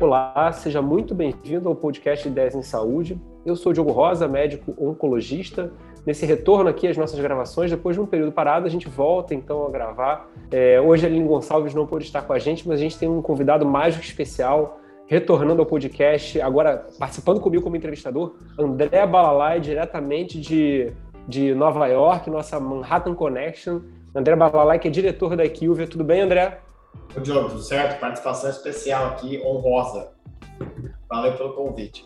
Olá, seja muito bem-vindo ao podcast Ideias em Saúde. Eu sou Diogo Rosa, médico oncologista. Nesse retorno aqui às nossas gravações, depois de um período parado, a gente volta então a gravar. É, hoje a Aline Gonçalves não pôde estar com a gente, mas a gente tem um convidado mágico especial, retornando ao podcast, agora participando comigo como entrevistador, André Balalai, diretamente de, de Nova York, nossa Manhattan Connection. André Balalai, que é diretor da Equilvia. Tudo bem, André? Ô, Diogo, tudo certo? Participação especial aqui, honrosa. Valeu pelo convite.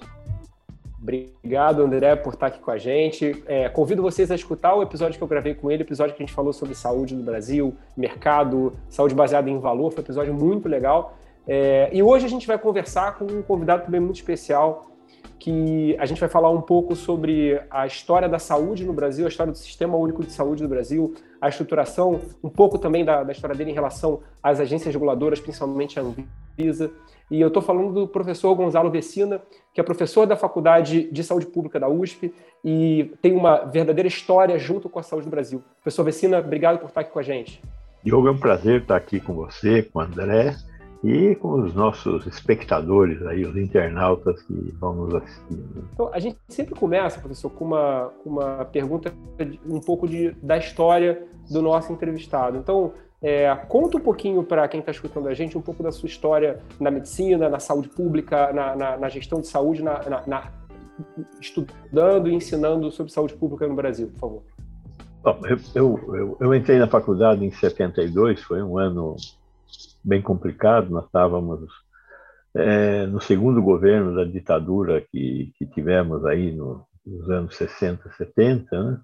Obrigado, André, por estar aqui com a gente. É, convido vocês a escutar o episódio que eu gravei com ele, episódio que a gente falou sobre saúde no Brasil, mercado, saúde baseada em valor. Foi um episódio muito legal. É, e hoje a gente vai conversar com um convidado também muito especial, que a gente vai falar um pouco sobre a história da saúde no Brasil, a história do Sistema Único de Saúde do Brasil, a estruturação, um pouco também da, da história dele em relação às agências reguladoras, principalmente a Anvisa. E eu estou falando do professor Gonzalo Vecina, que é professor da Faculdade de Saúde Pública da USP e tem uma verdadeira história junto com a saúde do Brasil. Professor Vecina, obrigado por estar aqui com a gente. Diogo, é um prazer estar aqui com você, com o André e com os nossos espectadores aí, os internautas que vão nos assistir. Né? Então, a gente sempre começa, professor, com uma, uma pergunta um pouco de, da história do nosso entrevistado. Então, é, conta um pouquinho para quem está escutando a gente um pouco da sua história na medicina, na saúde pública, na, na, na gestão de saúde, na, na, estudando e ensinando sobre saúde pública no Brasil, por favor. Bom, eu, eu, eu, entrei na faculdade em 72, foi um ano bem complicado. Nós estávamos é, no segundo governo da ditadura que, que tivemos aí no, nos anos 60, 70, né?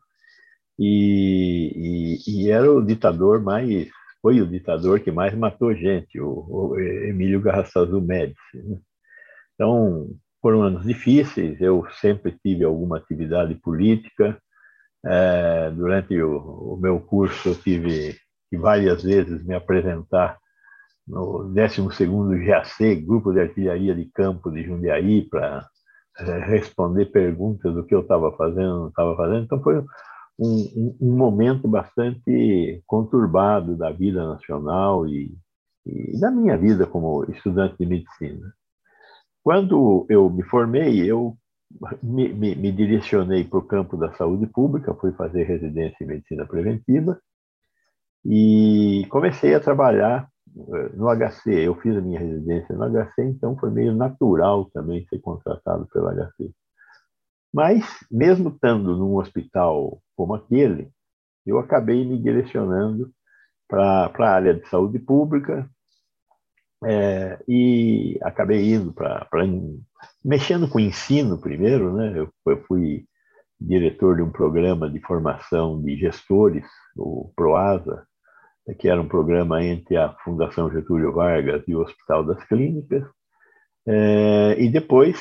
E, e, e, era o ditador mais, foi o ditador que mais matou gente, o, o Emílio Garrastazu Médici. Né? Então, foram anos difíceis, eu sempre tive alguma atividade política. É, durante o, o, meu curso, eu tive que várias vezes me apresentar no 12º GAC, Grupo de Artilharia de Campo de Jundiaí, para é, responder perguntas do que eu estava fazendo, não estava fazendo. Então, foi um, um, um, momento bastante conturbado da vida nacional e, e da minha vida como estudante de medicina. Quando eu me formei, eu me, me, me direcionei para o campo da saúde pública, fui fazer residência em medicina preventiva e comecei a trabalhar no HC, eu fiz a minha residência no HC, então foi meio natural também ser contratado pelo HC. Mas, mesmo estando num hospital como aquele, eu acabei me direcionando para a área de saúde pública é, e acabei indo para. mexendo com o ensino primeiro, né? Eu, eu fui diretor de um programa de formação de gestores, o PROASA, que era um programa entre a Fundação Getúlio Vargas e o Hospital das Clínicas. É, e depois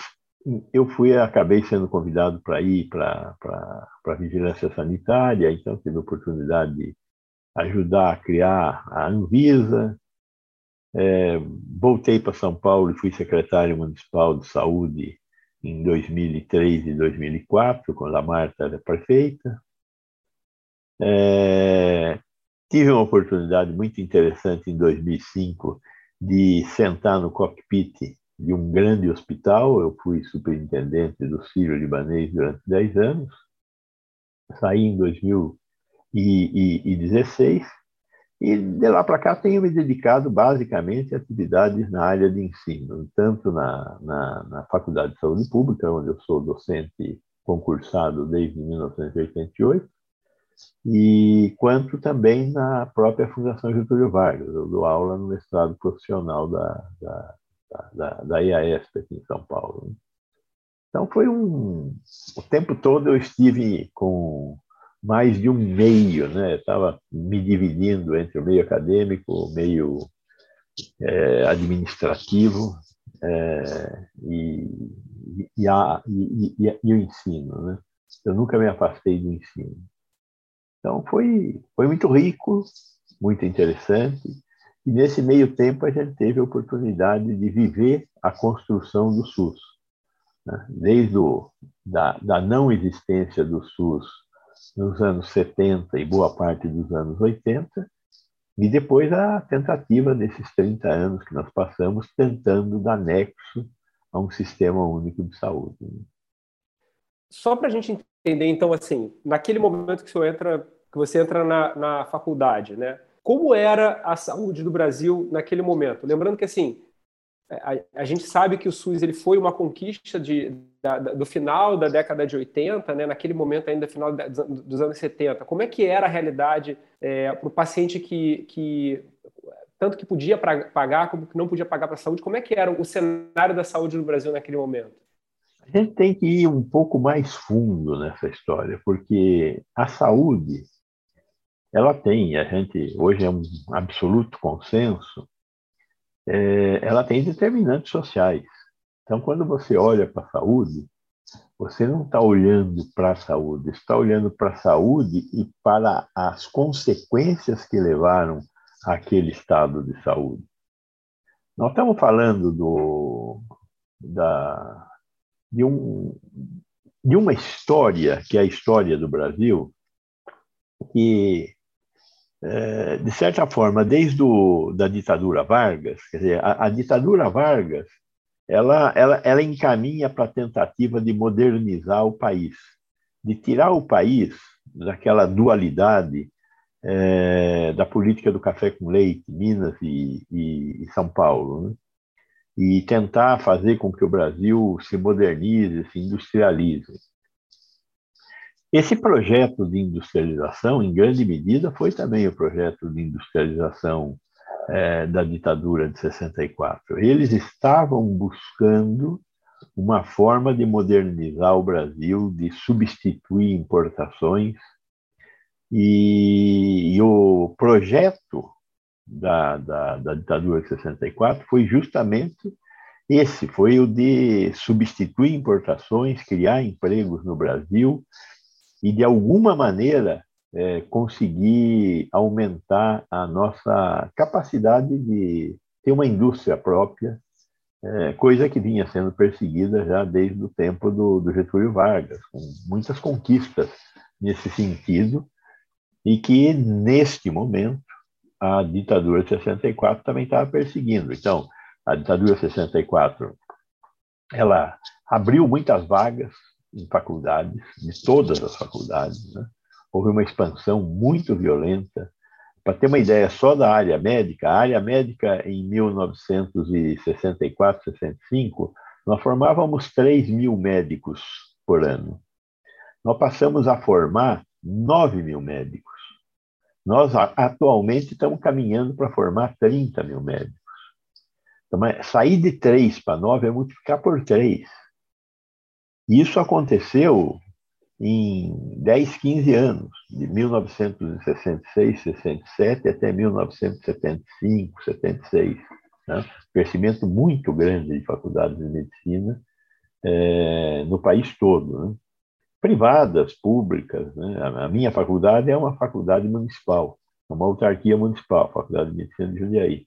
eu fui, acabei sendo convidado para ir para a vigilância sanitária, então tive a oportunidade de ajudar a criar a Anvisa. É, voltei para São Paulo e fui secretário municipal de saúde em 2003 e 2004, quando a Marta era prefeita. É, Tive uma oportunidade muito interessante em 2005 de sentar no cockpit de um grande hospital. Eu fui superintendente do Sírio-Libanês durante 10 anos. Saí em 2016 e de lá para cá tenho me dedicado basicamente a atividades na área de ensino, tanto na, na, na Faculdade de Saúde Pública, onde eu sou docente concursado desde 1988, e quanto também na própria Fundação Getúlio Vargas. Eu dou aula no mestrado profissional da, da, da, da IASP aqui em São Paulo. Então foi um... O tempo todo eu estive com mais de um meio, né? Estava me dividindo entre o meio acadêmico, o meio é, administrativo é, e, e, a, e, e, e, o ensino, né? Eu nunca me afastei do ensino. Então foi, foi muito rico, muito interessante. E nesse meio tempo a gente teve a oportunidade de viver a construção do SUS. Né? Desde o, da, da não existência do SUS nos anos 70 e boa parte dos anos 80, e depois a tentativa desses 30 anos que nós passamos tentando dar nexo a um sistema único de saúde. Só para a gente entender, então, assim, naquele momento que você entra, que você entra na, na faculdade, né? Como era a saúde do Brasil naquele momento? Lembrando que, assim, a, a, gente sabe que o SUS ele foi uma conquista de, da, da, do final da década de 80, né, naquele momento ainda final dos anos 70. Como é que era a realidade é, para o paciente que, que tanto que podia pagar como que não podia pagar para a saúde? Como é que era o cenário da saúde no Brasil naquele momento? A gente tem que ir um pouco mais fundo nessa história, porque a saúde ela tem, a gente hoje é um absoluto consenso é, ela tem determinantes sociais. Então, quando você olha para a saúde, você não está olhando para a saúde, está olhando para a saúde e para as consequências que levaram àquele estado de saúde. Nós estamos falando do, da, de, um, de uma história, que é a história do Brasil, que é, de certa forma, desde o, da ditadura Vargas, quer dizer, a, a ditadura Vargas, ela, ela, ela encaminha para a tentativa de modernizar o país, de tirar o país daquela dualidade é, da política do café com leite, Minas e, e, e São Paulo, né? E tentar fazer com que o Brasil se modernize, se industrialize. Esse projeto de industrialização, em grande medida, foi também o projeto de industrialização é, da ditadura de 64. Eles estavam buscando uma forma de modernizar o Brasil, de substituir importações, e, e o projeto da, da, da ditadura de 64 foi justamente esse, foi o de substituir importações, criar empregos no Brasil e, de alguma maneira, é, conseguir aumentar a nossa capacidade de ter uma indústria própria, é, coisa que vinha sendo perseguida já desde o tempo do, do Getúlio Vargas, com muitas conquistas nesse sentido, e que, neste momento, a ditadura de 64 também estava perseguindo. Então, a ditadura de 64 ela abriu muitas vagas em faculdades, de todas as faculdades. Né? Houve uma expansão muito violenta. Para ter uma ideia só da área médica, a área médica em 1964, 65, nós formávamos 3 mil médicos por ano. Nós passamos a formar 9 mil médicos. Nós atualmente estamos caminhando para formar 30 mil médicos. Então, sair de 3 para 9 é multiplicar por 3. Isso aconteceu em 10, 15 anos, de 1966, 67 até 1975, 76. Né? Crescimento muito grande de faculdades de medicina é, no país todo. Né? Privadas, públicas. Né? A minha faculdade é uma faculdade municipal, é uma autarquia municipal, a Faculdade de Medicina de Jundiaí.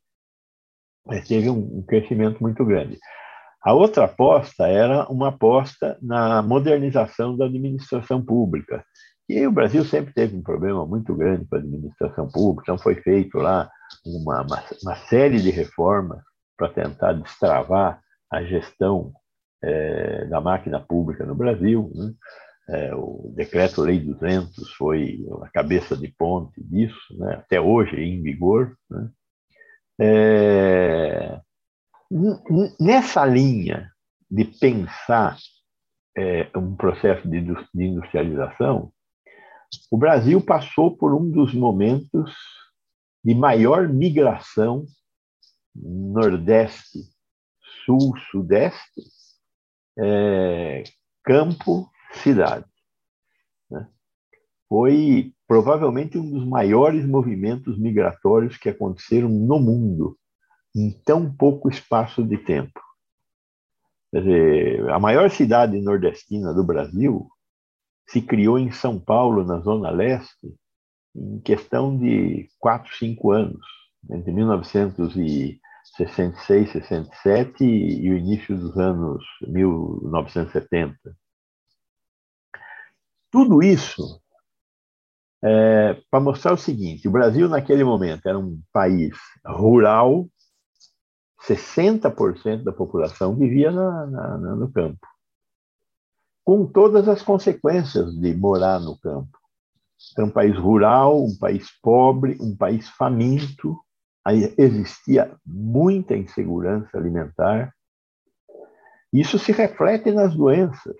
Mas teve um, um crescimento muito grande. A outra aposta era uma aposta na modernização da administração pública. E o Brasil sempre teve um problema muito grande com a administração pública, então foi feito lá uma, uma, uma série de reformas para tentar destravar a gestão é, da máquina pública no Brasil. Né? É, o decreto-lei 200 foi a cabeça de ponte disso, né? até hoje em vigor. Né? É, Nessa linha de pensar é, um processo de industrialização, o Brasil passou por um dos momentos de maior migração Nordeste, Sul, Sudeste, é, campo, cidade. Né? Foi provavelmente um dos maiores movimentos migratórios que aconteceram no mundo em tão pouco espaço de tempo. Quer dizer, a maior cidade nordestina do Brasil se criou em São Paulo, na Zona Leste, em questão de quatro, cinco anos, entre 1966, 67 e o início dos anos 1970. Tudo isso é, para mostrar o seguinte: o Brasil, naquele momento, era um país rural, 60% da população vivia na, na, no campo, com todas as consequências de morar no campo. Era um país rural, um país pobre, um país faminto, Aí existia muita insegurança alimentar. Isso se reflete nas doenças.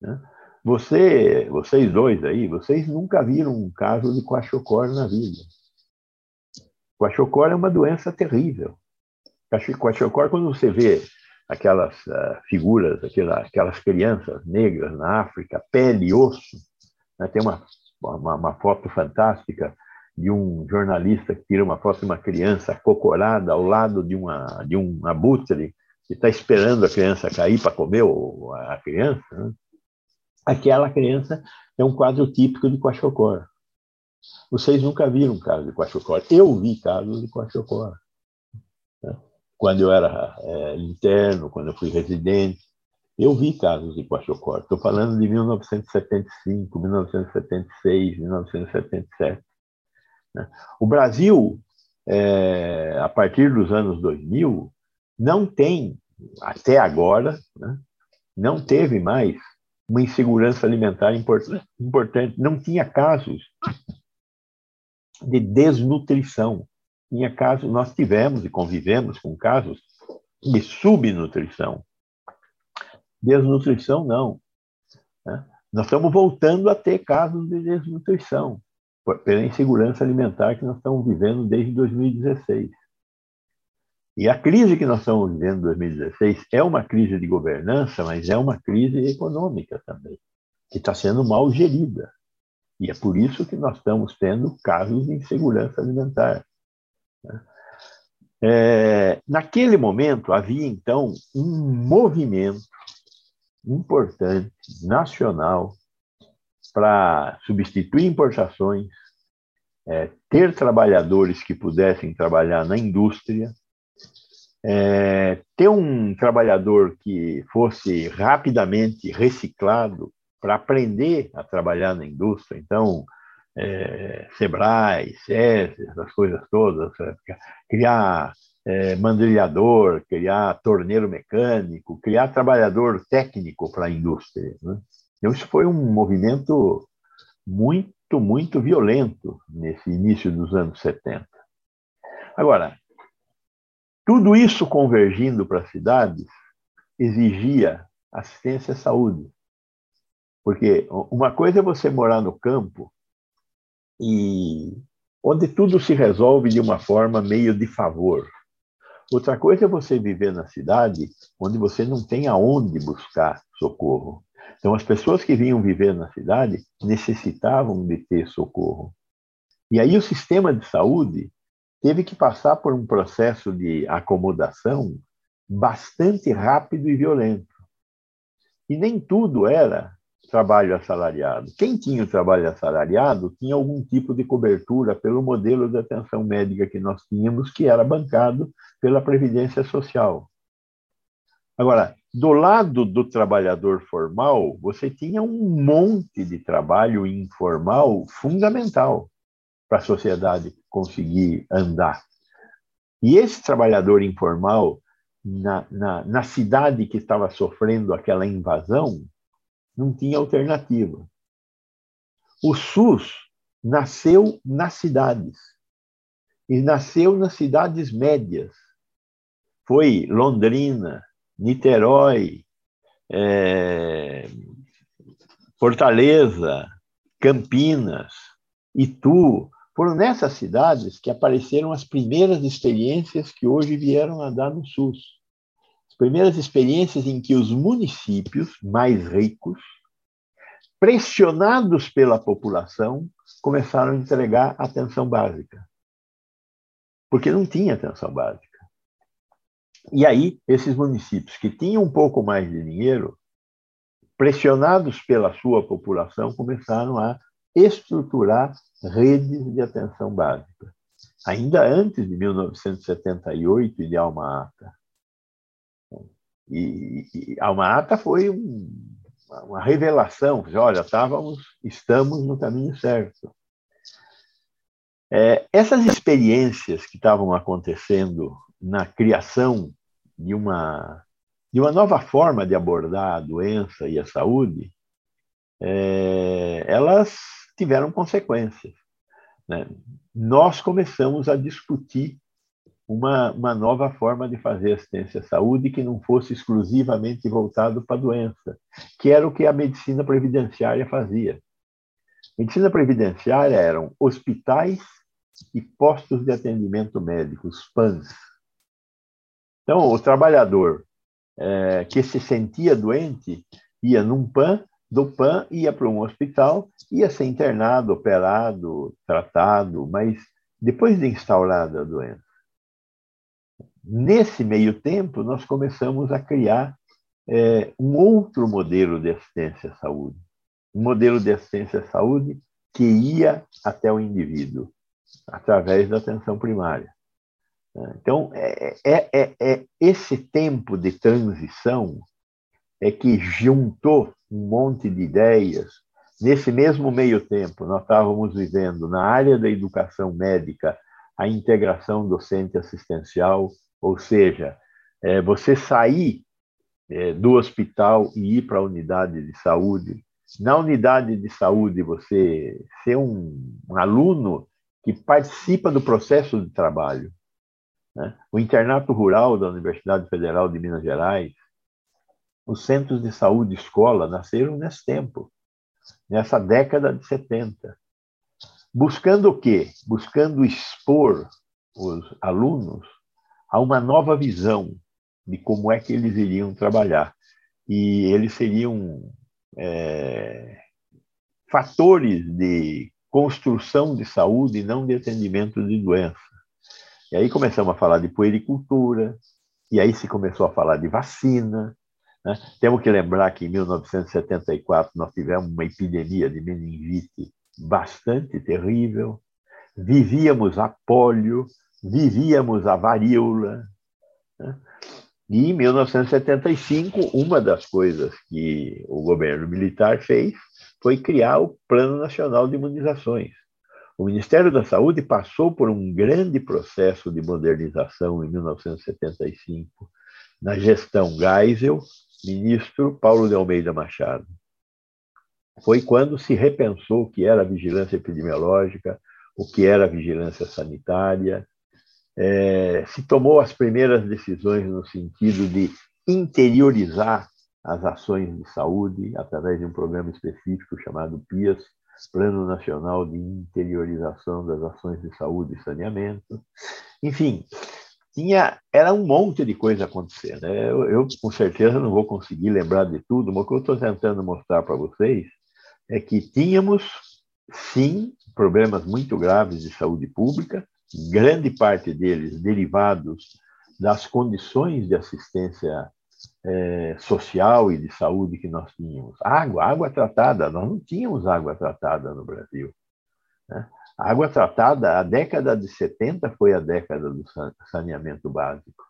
Né? Você, vocês dois aí, vocês nunca viram um caso de quachocor na vida. Quachocor é uma doença terrível. Quachocor, quando você vê aquelas uh, figuras, aquelas, aquelas crianças negras na África, pele e osso, né? tem uma, uma, uma foto fantástica de um jornalista que tira uma foto de uma criança cocorada ao lado de, uma, de um abutre que está esperando a criança cair para comer a criança, né? Aquela criança é um quadro típico de Quachocor. Vocês nunca viram um caso de Quachocor. Eu vi casos de Quachocor. Né? Quando eu era é, interno, quando eu fui residente, eu vi casos de Quachocor. Estou falando de 1975, 1976, 1977. Né? O Brasil, é, a partir dos anos 2000, não tem, até agora, né, não teve mais uma insegurança alimentar importante. Não tinha casos de desnutrição. Tinha casos, nós tivemos e convivemos com casos de subnutrição. Desnutrição, não. Né? Nós estamos voltando a ter casos de desnutrição pela insegurança alimentar que nós estamos vivendo desde 2016. E a crise que nós estamos vivendo em 2016 é uma crise de governança, mas é uma crise econômica também, que está sendo mal gerida. E é por isso que nós estamos tendo casos de insegurança alimentar. Né? É, naquele momento, havia, então, um movimento importante, nacional, para substituir importações, é, ter trabalhadores que pudessem trabalhar na indústria, é, ter um trabalhador que fosse rapidamente reciclado para aprender a trabalhar na indústria. Então, é, Sebrae, SESI, essas coisas todas, é, criar é, mandrilhador, criar torneiro mecânico, criar trabalhador técnico para a indústria. Né? Então, isso foi um movimento muito, muito violento nesse início dos anos 70. Agora, tudo isso convergindo para as cidades exigia assistência à saúde. Porque uma coisa é você morar no campo e onde tudo se resolve de uma forma meio de favor. Outra coisa é você viver na cidade onde você não tem aonde buscar socorro. Então, as pessoas que vinham viver na cidade necessitavam de ter socorro. E aí o sistema de saúde teve que passar por um processo de acomodação bastante rápido e violento. E nem tudo era trabalho assalariado. Quem tinha o trabalho assalariado tinha algum tipo de cobertura pelo modelo de atenção médica que nós tínhamos, que era bancado pela Previdência Social. Agora, do lado do trabalhador formal, você tinha um monte de trabalho informal fundamental para a sociedade conseguir andar. E esse trabalhador informal, na, na, na cidade que estava sofrendo aquela invasão, não tinha alternativa. O SUS nasceu nas cidades, e nasceu nas cidades médias. Foi Londrina, Niterói, é, Fortaleza, Campinas, Itu, foram nessas cidades que apareceram as primeiras experiências que hoje vieram a dar no SUS. As primeiras experiências em que os municípios mais ricos, pressionados pela população, começaram a entregar atenção básica. Porque não tinha atenção básica. E aí, esses municípios que tinham um pouco mais de dinheiro, pressionados pela sua população, começaram a estruturar redes de atenção básica. Ainda antes de 1978 e de Alma Ata. E, e Alma Ata foi um, uma revelação, olha, estávamos, estamos no caminho certo. É, essas experiências que estavam acontecendo na criação de uma, de uma nova forma de abordar a doença e a saúde, é, elas tiveram consequências. Né? Nós começamos a discutir uma, uma nova forma de fazer assistência à saúde que não fosse exclusivamente voltado para a doença, que era o que a medicina previdenciária fazia. Medicina previdenciária eram hospitais e postos de atendimento médico, os PANs. Então, o trabalhador é, que se sentia doente ia num PAN, do PAN ia para um hospital, ia ser internado, operado, tratado, mas depois de instaurada a doença. Nesse meio tempo, nós começamos a criar é, um outro modelo de assistência à saúde. Um modelo de assistência à saúde que ia até o indivíduo, através da atenção primária. Então, é, é, é, é, esse tempo de transição é que juntou um monte de ideias. Nesse mesmo meio tempo, nós estávamos vivendo na área da educação médica a integração docente assistencial, ou seja, é, você sair é, do hospital e ir para a unidade de saúde. Na unidade de saúde, você ser um, um aluno que participa do processo de trabalho. Né? O internato rural da Universidade Federal de Minas Gerais, os centros de saúde escola nasceram nesse tempo, nessa década de 70. Buscando o quê? Buscando expor os alunos a uma nova visão de como é que eles iriam trabalhar. E eles seriam é, fatores de construção de saúde e não de atendimento de doença. E aí começamos a falar de puericultura, e aí se começou a falar de vacina. Né? Temos que lembrar que em 1974 nós tivemos uma epidemia de meningite bastante terrível, vivíamos a polio, vivíamos a varíola. Né? E em 1975, uma das coisas que o governo militar fez foi criar o Plano Nacional de Imunizações. O Ministério da Saúde passou por um grande processo de modernização em 1975, na gestão Geisel, ministro Paulo de Almeida Machado. Foi quando se repensou o que era a vigilância epidemiológica, o que era a vigilância sanitária, é, se tomou as primeiras decisões no sentido de interiorizar as ações de saúde através de um programa específico chamado PIAS, Plano Nacional de Interiorização das Ações de Saúde e Saneamento. Enfim, tinha era um monte de coisa acontecendo. Né? Eu, eu, com certeza não vou conseguir lembrar de tudo, mas o que eu estou tentando mostrar para vocês é que tínhamos sim problemas muito graves de saúde pública, grande parte deles derivados das condições de assistência é, social e de saúde que nós tínhamos. Água, água tratada, nós não tínhamos água tratada no Brasil. Né? A água tratada, a década de 70 foi a década do saneamento básico.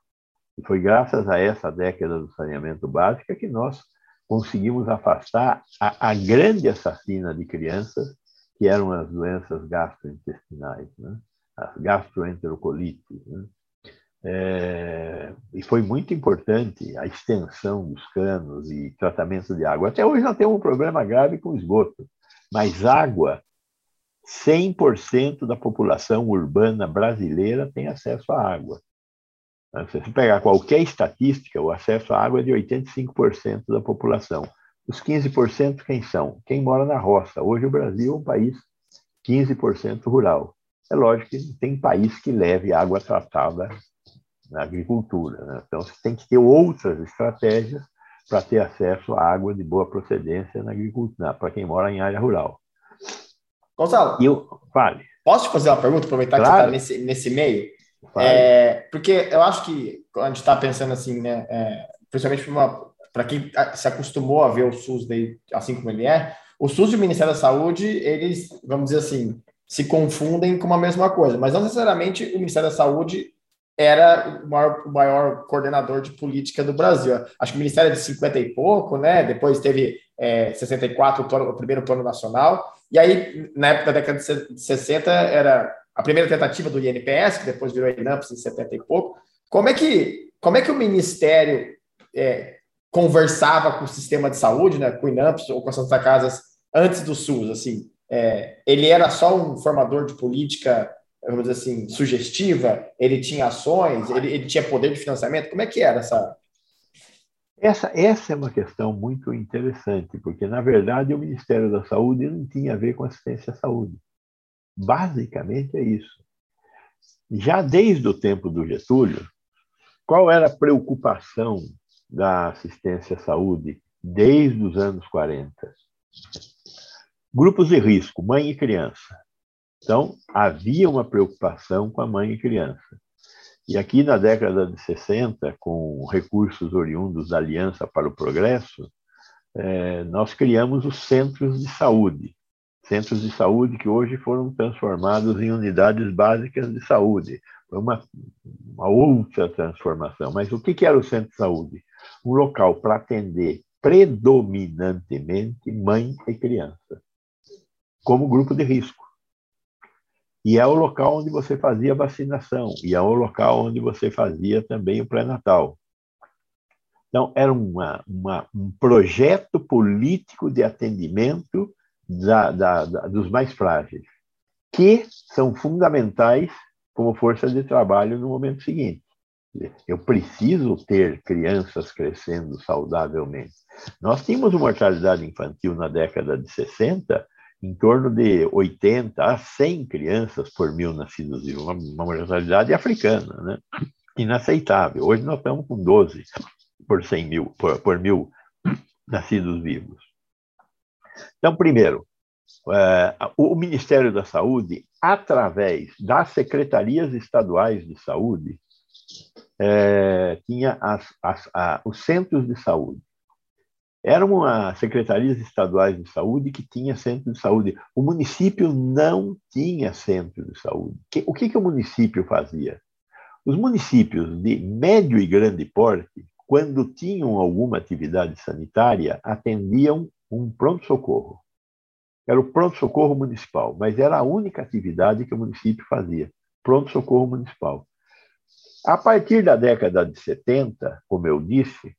E foi graças a essa década do saneamento básico que nós conseguimos afastar a, a grande assassina de crianças, que eram as doenças gastrointestinais, né? as gastroenterocolites. Né? É, e foi muito importante a extensão dos canos e tratamento de água. Até hoje nós temos um problema grave com esgoto, mas água, 100% da população urbana brasileira tem acesso à água. Se você pegar qualquer estatística, o acesso à água é de 85% da população. Os 15% quem são? Quem mora na roça. Hoje o Brasil é um país 15% rural. É lógico que tem país que leve água tratada na agricultura. Né? Então, você tem que ter outras estratégias para ter acesso à água de boa procedência na agricultura, para quem mora em área rural. Gonçalo, eu, fale. posso te fazer uma pergunta, aproveitar claro. que você está nesse, nesse meio? É, porque eu acho que quando a gente está pensando assim, né, é, principalmente para quem se acostumou a ver o SUS daí, assim como ele é, o SUS e o Ministério da Saúde, eles, vamos dizer assim, se confundem com uma mesma coisa, mas não necessariamente o Ministério da Saúde era o maior, o maior, coordenador de política do Brasil. Acho que o Ministério é de 50 e pouco, né? Depois teve é, 64 o, plano, o primeiro plano nacional. E aí, na época da década de 60, era a primeira tentativa do INPS, que depois virou INAMPS em 70 e pouco. Como é que, como é que o Ministério é, conversava com o sistema de saúde, né, com o INAMPS ou com as Santa Casas, antes do SUS? Assim, é, ele era só um formador de política vamos dizer assim, sugestiva? Ele tinha ações? Ele, ele tinha poder de financiamento? Como é que era essa? Essa, essa é uma questão muito interessante, porque, na verdade, o Ministério da Saúde não tinha a ver com assistência à saúde. Basicamente é isso. Já desde o tempo do Getúlio, qual era a preocupação da assistência à saúde desde os anos 40? Grupos de risco, mãe e criança. Então, havia uma preocupação com a mãe e criança. E aqui na década de 60, com recursos oriundos da Aliança para o Progresso, é, nós criamos os centros de saúde. Centros de saúde que hoje foram transformados em unidades básicas de saúde. Foi uma, uma outra transformação. Mas o que, que era o centro de saúde? Um local para atender predominantemente mãe e criança, como grupo de risco. E é o local onde você fazia vacinação, e é o local onde você fazia também o pré-natal. Então, era uma, uma, um projeto político de atendimento da, da, da, dos mais frágeis, que são fundamentais como força de trabalho no momento seguinte. Eu preciso ter crianças crescendo saudavelmente. Nós tínhamos uma mortalidade infantil na década de 60 em torno de 80 a 100 crianças por mil nascidos vivos, uma, uma mortalidade africana, né? inaceitável. Hoje nós estamos com 12 por 100 mil, por, por mil nascidos vivos. Então, primeiro, é, o Ministério da Saúde, através das secretarias estaduais de saúde, é, tinha as, as, os centros de saúde. Eram as secretarias estaduais de saúde que tinha centro de saúde. O município não tinha centro de saúde. O que, que o município fazia? Os municípios de médio e grande porte, quando tinham alguma atividade sanitária, atendiam um pronto-socorro. Era o pronto-socorro municipal, mas era a única atividade que o município fazia, pronto-socorro municipal. A partir da década de 70, como eu disse,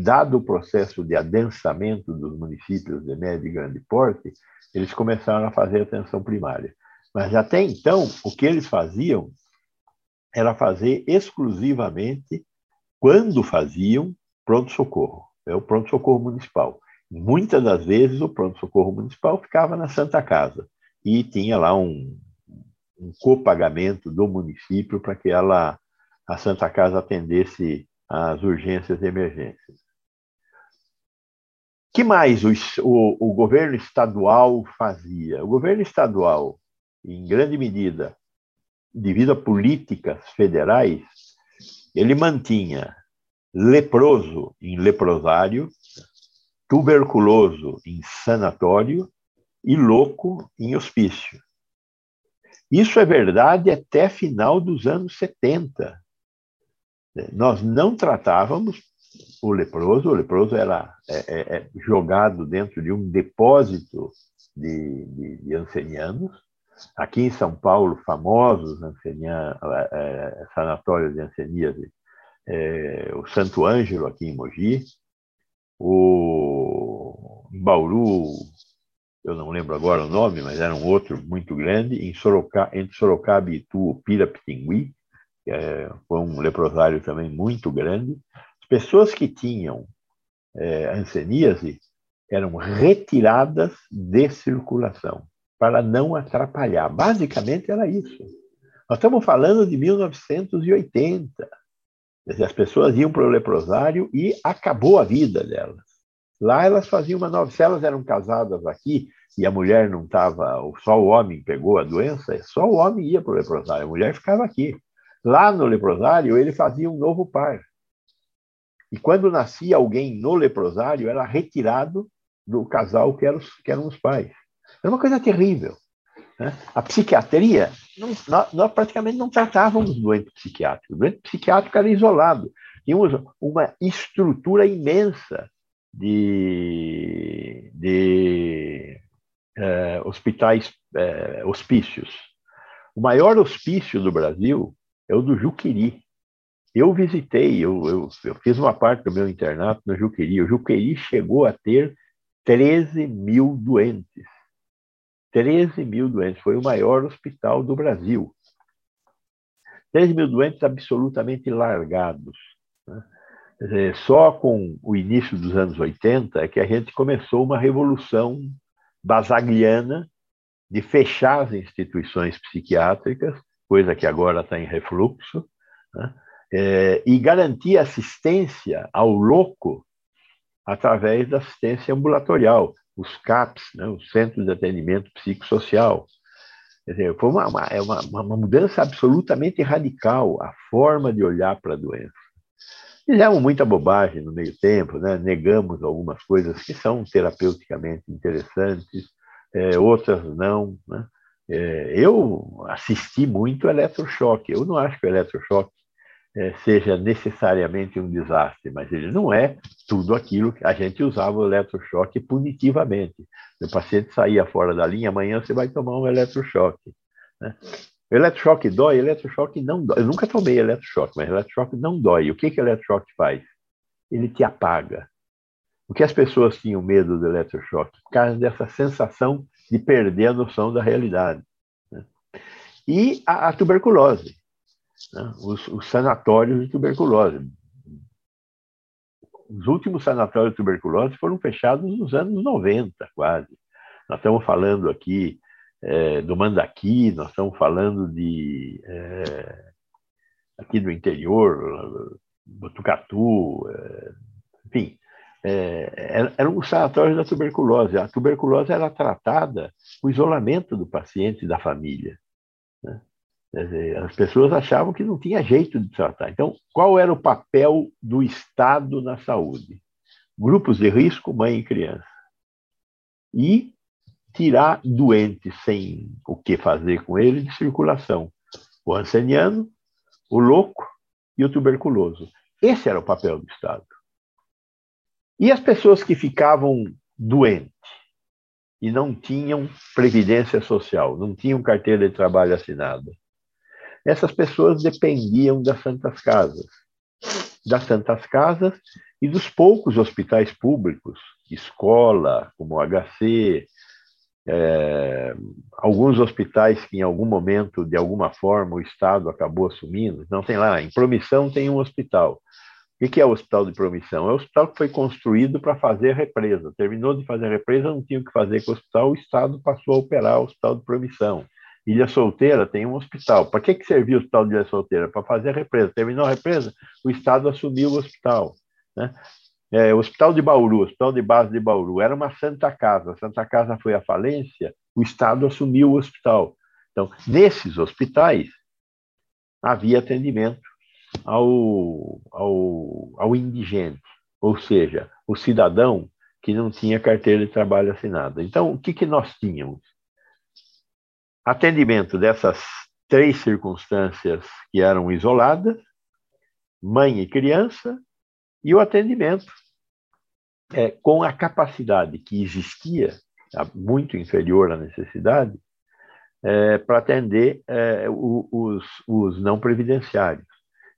dado o processo de adensamento dos municípios de médio e grande porte, eles começaram a fazer atenção primária. Mas até então, o que eles faziam era fazer exclusivamente, quando faziam, pronto-socorro. É o pronto-socorro municipal. Muitas das vezes, o pronto-socorro municipal ficava na Santa Casa e tinha lá um, um copagamento do município para que ela, a Santa Casa atendesse às urgências e emergências que mais o, o, o governo estadual fazia? O governo estadual, em grande medida, devido a políticas federais, ele mantinha leproso em leprosário, tuberculoso em sanatório e louco em hospício. Isso é verdade até final dos anos 70. Nós não tratávamos o leproso. O leproso era é, é, é, jogado dentro de um depósito de, de, de ancenianos. Aqui em São Paulo, famosos é, é, sanatórios de anceniase, é, o Santo Ângelo, aqui em Mogi, o, em Bauru, eu não lembro agora o nome, mas era um outro muito grande, em Sorocaba, entre Sorocaba e Itu, o Pirapitingui, que é, foi um leprosário também muito grande, pessoas que tinham é, eram retiradas de circulação para não atrapalhar. Basicamente era isso. Nós estamos falando de 1980. As pessoas iam para o leprosário e acabou a vida delas. Lá elas faziam uma nova. Se elas eram casadas aqui e a mulher não estava, só o homem pegou a doença, só o homem ia para o leprosário, a mulher ficava aqui. Lá no leprosário, ele fazia um novo par. E quando nascia alguém no leprosário, era retirado do casal que eram, que eram os pais. Era uma coisa terrível. Né? A psiquiatria, não, nós, praticamente não tratávamos doente psiquiátrico. O doente psiquiátrico era isolado. Tínhamos uma estrutura imensa de, de eh, hospitais, eh, hospícios. O maior hospício do Brasil é o do Juqueri. Eu visitei, eu, eu, eu, fiz uma parte do meu internato no Juqueri. O Juqueri chegou a ter 13 mil doentes. 13 mil doentes. Foi o maior hospital do Brasil. 13 mil doentes absolutamente largados. Né? Dizer, só com o início dos anos 80 é que a gente começou uma revolução basagliana de fechar as instituições psiquiátricas, coisa que agora está em refluxo, né? É, e garantir assistência ao louco através da assistência ambulatorial, os CAPs, né, os Centros de Atendimento Psicossocial. Quer dizer, foi uma, uma, é uma, uma mudança absolutamente radical a forma de olhar para a doença. Fizemos muita bobagem no meio tempo, né? negamos algumas coisas que são terapeuticamente interessantes, é, outras não. Né? É, eu assisti muito eletrochoque. Eu não acho que o eletrochoque é, seja necessariamente um desastre, mas ele não é tudo aquilo que a gente usava o eletrochoque punitivamente. O paciente saía fora da linha, amanhã você vai tomar um eletrochoque. Né? O eletrochoque dói, eletrochoque não dói. Eu nunca tomei eletrochoque, mas eletrochoque não dói. O que, que o eletrochoque faz? Ele te apaga. O que as pessoas tinham medo do eletrochoque? Por causa dessa sensação de perder a noção da realidade. Né? E a, a tuberculose né? os, os sanatórios de tuberculose. Os últimos sanatórios de tuberculose foram fechados nos anos 90, quase. Nós estamos falando aqui é, do Mandaqui, nós estamos falando de é, aqui do interior, Botucatu, é, enfim, é, eram os sanatórios da tuberculose. A tuberculose era tratada com isolamento do paciente e da família. As pessoas achavam que não tinha jeito de tratar. Então, qual era o papel do Estado na saúde? Grupos de risco, mãe e criança. E tirar doentes sem o que fazer com ele de circulação. O anceniano, o louco e o tuberculoso. Esse era o papel do Estado. E as pessoas que ficavam doentes e não tinham previdência social, não tinham carteira de trabalho assinada, essas pessoas dependiam das Santas Casas, das Santas Casas e dos poucos hospitais públicos, escola, como o HC, é, alguns hospitais que em algum momento, de alguma forma, o Estado acabou assumindo. Não tem lá, em Promissão tem um hospital. O que é o hospital de Promissão? É o hospital que foi construído para fazer represa. Terminou de fazer a represa, não tinha o que fazer com o hospital, o Estado passou a operar o hospital de Promissão. Ilha Solteira tem um hospital. Para que, que serviu o hospital de Ilha Solteira? Para fazer a represa. Terminou a represa, o Estado assumiu o hospital. Né? É, o Hospital de Bauru, o Hospital de Base de Bauru, era uma Santa Casa. A Santa Casa foi à falência, o Estado assumiu o hospital. Então, nesses hospitais, havia atendimento ao, ao, ao indigente, ou seja, o cidadão que não tinha carteira de trabalho assinada. Então, o que, que nós tínhamos? Atendimento dessas três circunstâncias que eram isoladas, mãe e criança, e o atendimento é, com a capacidade que existia, muito inferior à necessidade, é, para atender é, os, os não previdenciários.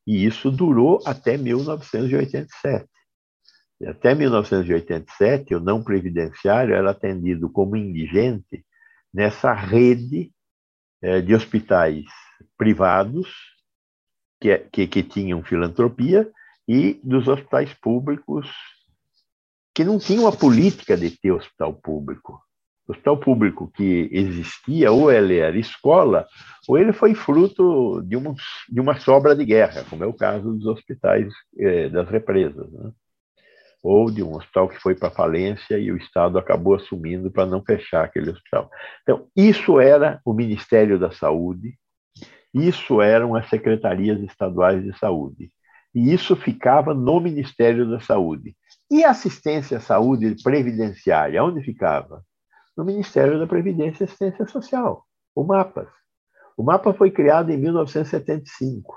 E isso durou até 1987. E até 1987, o não previdenciário era atendido como indigente nessa rede é, de hospitais privados que, é, que, que tinham filantropia e dos hospitais públicos que não tinham a política de ter hospital público. O hospital público que existia, ou ele era escola, ou ele foi fruto de uma, de uma sobra de guerra, como é o caso dos hospitais eh, das represas. Né? Ou de um hospital que foi para falência e o Estado acabou assumindo para não fechar aquele hospital. Então, isso era o Ministério da Saúde, isso eram as secretarias estaduais de saúde, e isso ficava no Ministério da Saúde. E assistência à saúde previdenciária, onde ficava? No Ministério da Previdência e Assistência Social. O Mapas. O Mapa foi criado em 1975.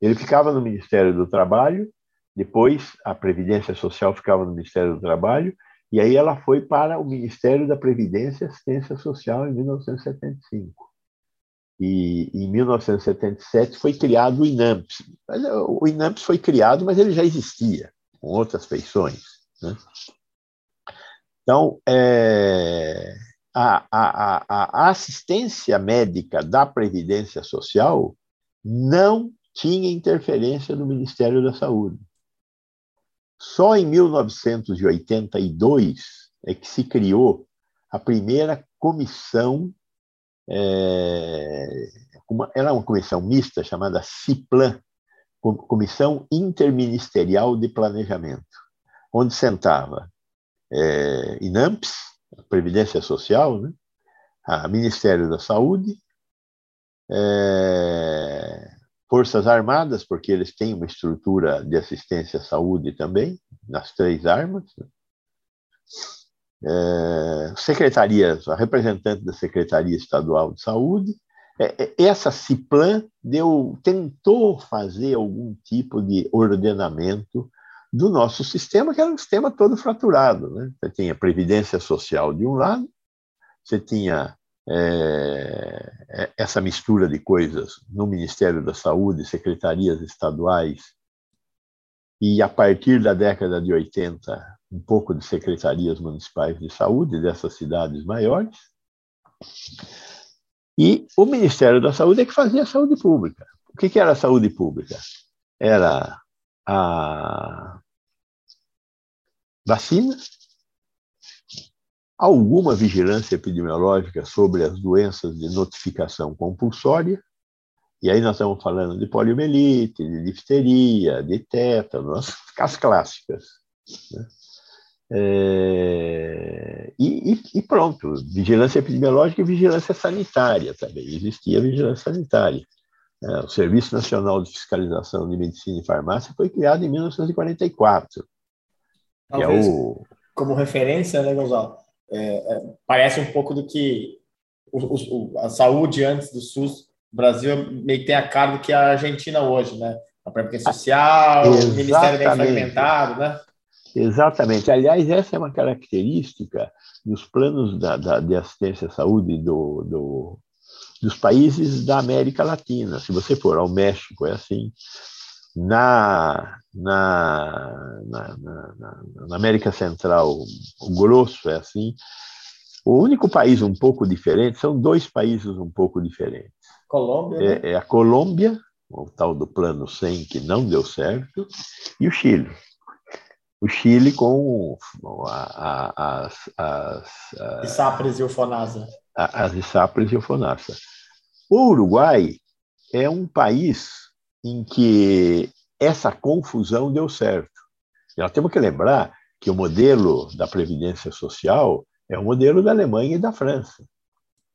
Ele ficava no Ministério do Trabalho, depois a Previdência Social ficava no Ministério do Trabalho, e aí ela foi para o Ministério da Previdência e Assistência Social em 1975. E em 1977 foi criado o INAMPS. O INAMPS foi criado, mas ele já existia, com outras feições. Né? Então, é, a, a, a, assistência médica da Previdência Social não tinha interferência do Ministério da Saúde. Só em 1982 é que se criou a primeira comissão, é, uma, era uma comissão mista chamada CIPLAN, Comissão Interministerial de Planejamento, onde sentava é, INAMPS, a Previdência Social, né? a Ministério da Saúde, é, Forças Armadas, porque eles têm uma estrutura de assistência à saúde também, nas três armas. Né? É, secretarias, a representante da Secretaria Estadual de Saúde. É, é essa CIPLAN deu, tentou fazer algum tipo de ordenamento do nosso sistema, que era um sistema todo fraturado. Né? Você tinha Previdência Social de um lado, você tinha é, é, essa mistura de coisas no Ministério da Saúde, secretarias estaduais, e a partir da década de 80, um pouco de secretarias municipais de saúde dessas cidades maiores. E o Ministério da Saúde é que fazia a saúde pública. O que era a saúde pública? Era a vacina, alguma vigilância epidemiológica sobre as doenças de notificação compulsória, e aí nós estamos falando de poliomielite, de difteria, de tétano, as clássicas. Né? É, e, e, pronto, vigilância epidemiológica e vigilância sanitária também, existia vigilância sanitária. É, o Serviço Nacional de Fiscalização de Medicina e Farmácia foi criado em 1944. Talvez, é o... como referência, né, Gonzalo? É, é, parece um pouco do que o, o, a saúde antes do SUS, o Brasil meio que tem a cara do que a Argentina hoje, né? A Previdência Social, o Ministério bem fragmentado, né? Exatamente. Aliás, essa é uma característica dos planos da, da, de assistência à saúde do, do, dos países da América Latina. Se você for ao México, é assim na, na, na, na, América Central, o grosso é assim. O único país um pouco diferente, são dois países um pouco diferentes. Colômbia. É, né? é a Colômbia, o tal do Plano 100, que não deu certo, e o Chile. O Chile com a, a, as, as, as. ISAPRES e o FONASA. As ISAPRES e o FONASA. O Uruguai é um país em que essa confusão deu certo. Nós temos que lembrar que o modelo da Previdência Social é o modelo da Alemanha e da França.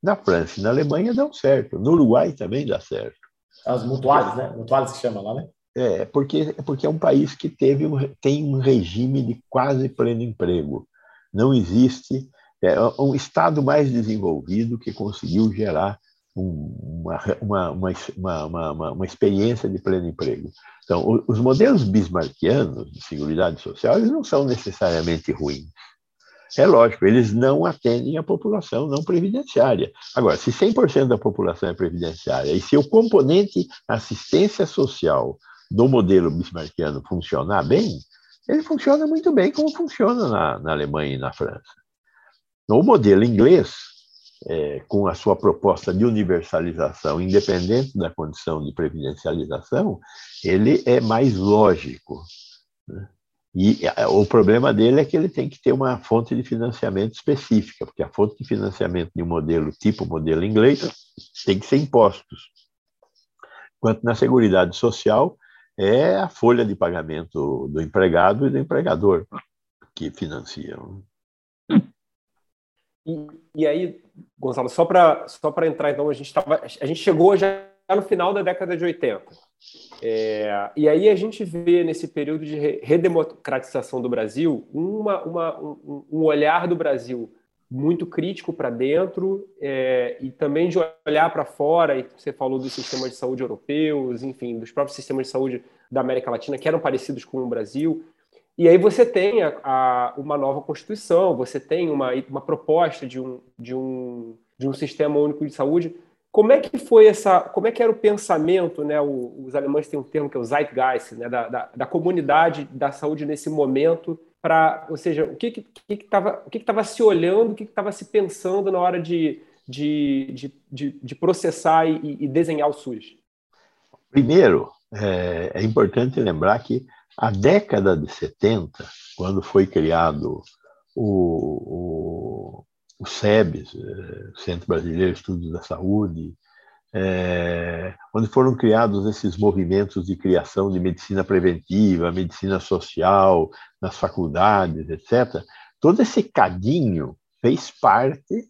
Na França e na Alemanha deu certo. No Uruguai também dá certo. As mutuais, né? Mutuais que chama lá, né? É, porque, porque é um país que teve um, tem um regime de quase pleno emprego. Não existe é, um Estado mais desenvolvido que conseguiu gerar uma, uma, uma, uma, experiência de pleno emprego. Então, os modelos bismarckianos de seguridade social eles não são necessariamente ruins. É lógico, eles não atendem a população não previdenciária. Agora, se 100% da população é previdenciária e se o componente assistência social do modelo bismarckiano funcionar bem, ele funciona muito bem como funciona na, na Alemanha e na França. O modelo inglês, é, com a sua proposta de universalização, independente da condição de previdencialização, ele é mais lógico. Né? E o problema dele é que ele tem que ter uma fonte de financiamento específica, porque a fonte de financiamento de um modelo tipo modelo inglês tem que ser impostos. Enquanto na Seguridade Social é a folha de pagamento do empregado e do empregador que financiam. E, e aí, Gonçalo, só para só entrar, então, a gente, tava, a gente chegou já no final da década de 80. É, e aí a gente vê nesse período de redemocratização do Brasil uma, uma, um, um olhar do Brasil muito crítico para dentro é, e também de olhar para fora. E você falou dos sistemas de saúde europeus, enfim, dos próprios sistemas de saúde da América Latina que eram parecidos com o Brasil. E aí você tem a, a, uma nova constituição, você tem uma, uma proposta de um, de, um, de um sistema único de saúde. Como é que foi essa? Como é que era o pensamento, né? O, os alemães têm um termo que é o Zeitgeist, né? Da, da, da comunidade da saúde nesse momento para, ou seja, o que estava que que que o que se olhando, o que estava se pensando na hora de, de, de, de, de processar e, e, desenhar o SUS? Primeiro, é, é, importante lembrar que a década de 70, quando foi criado o, o, o SEBS, é, Centro Brasileiro de Estudos da Saúde, é, onde foram criados esses movimentos de criação de medicina preventiva, medicina social, nas faculdades, etc., todo esse cadinho fez parte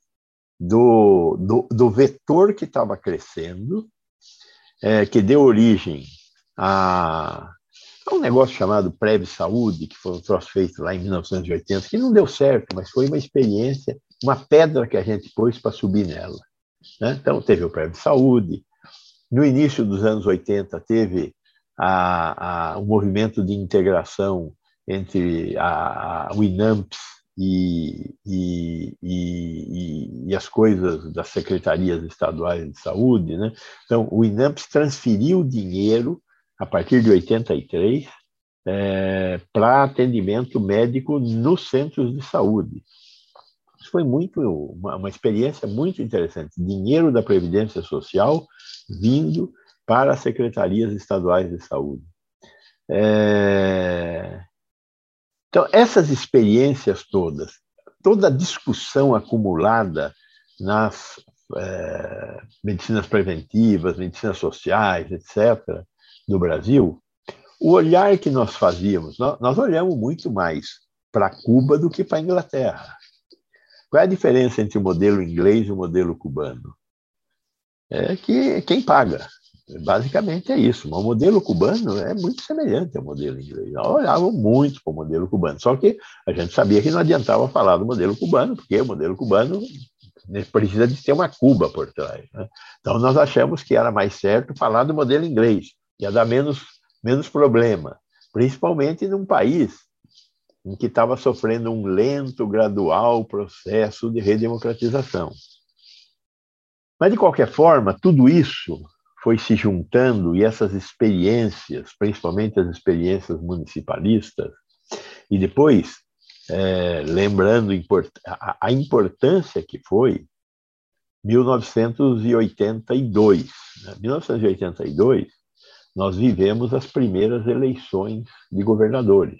do, do, do vetor que estava crescendo, é, que deu origem a, a, um negócio chamado Prev Saúde, que foi um troço feito lá em 1980, que não deu certo, mas foi uma experiência, uma pedra que a gente pôs para subir nela. Né? Então, teve o de Saúde. No início dos anos 80, teve a, a, o movimento de integração entre a, a, o INAMPS e, e, e, e, as coisas das secretarias estaduais de saúde. Né? Então, o INAMPS transferiu dinheiro, a partir de 83, é, para atendimento médico nos centros de saúde. Isso foi muito uma, uma experiência muito interessante. Dinheiro da Previdência Social vindo para as secretarias estaduais de saúde. É... Então, essas experiências todas, toda a discussão acumulada nas é, medicinas preventivas, medicinas sociais, etc., do Brasil, o olhar que nós fazíamos, nós, olhamos muito mais para Cuba do que para a Inglaterra. Qual é a diferença entre o modelo inglês e o modelo cubano? É que quem paga. Basicamente é isso. O modelo cubano é muito semelhante ao modelo inglês. Nós olhávamos muito para o modelo cubano, só que a gente sabia que não adiantava falar do modelo cubano, porque o modelo cubano precisa de ter uma Cuba por trás. Né? Então nós achamos que era mais certo falar do modelo inglês, ia dar menos, menos problema, principalmente num país em que estava sofrendo um lento, gradual processo de redemocratização. Mas, de qualquer forma, tudo isso foi se juntando e essas experiências, principalmente as experiências municipalistas, e depois, é, lembrando a importância que foi 1982. Né? 1982, nós vivemos as primeiras eleições de governadores.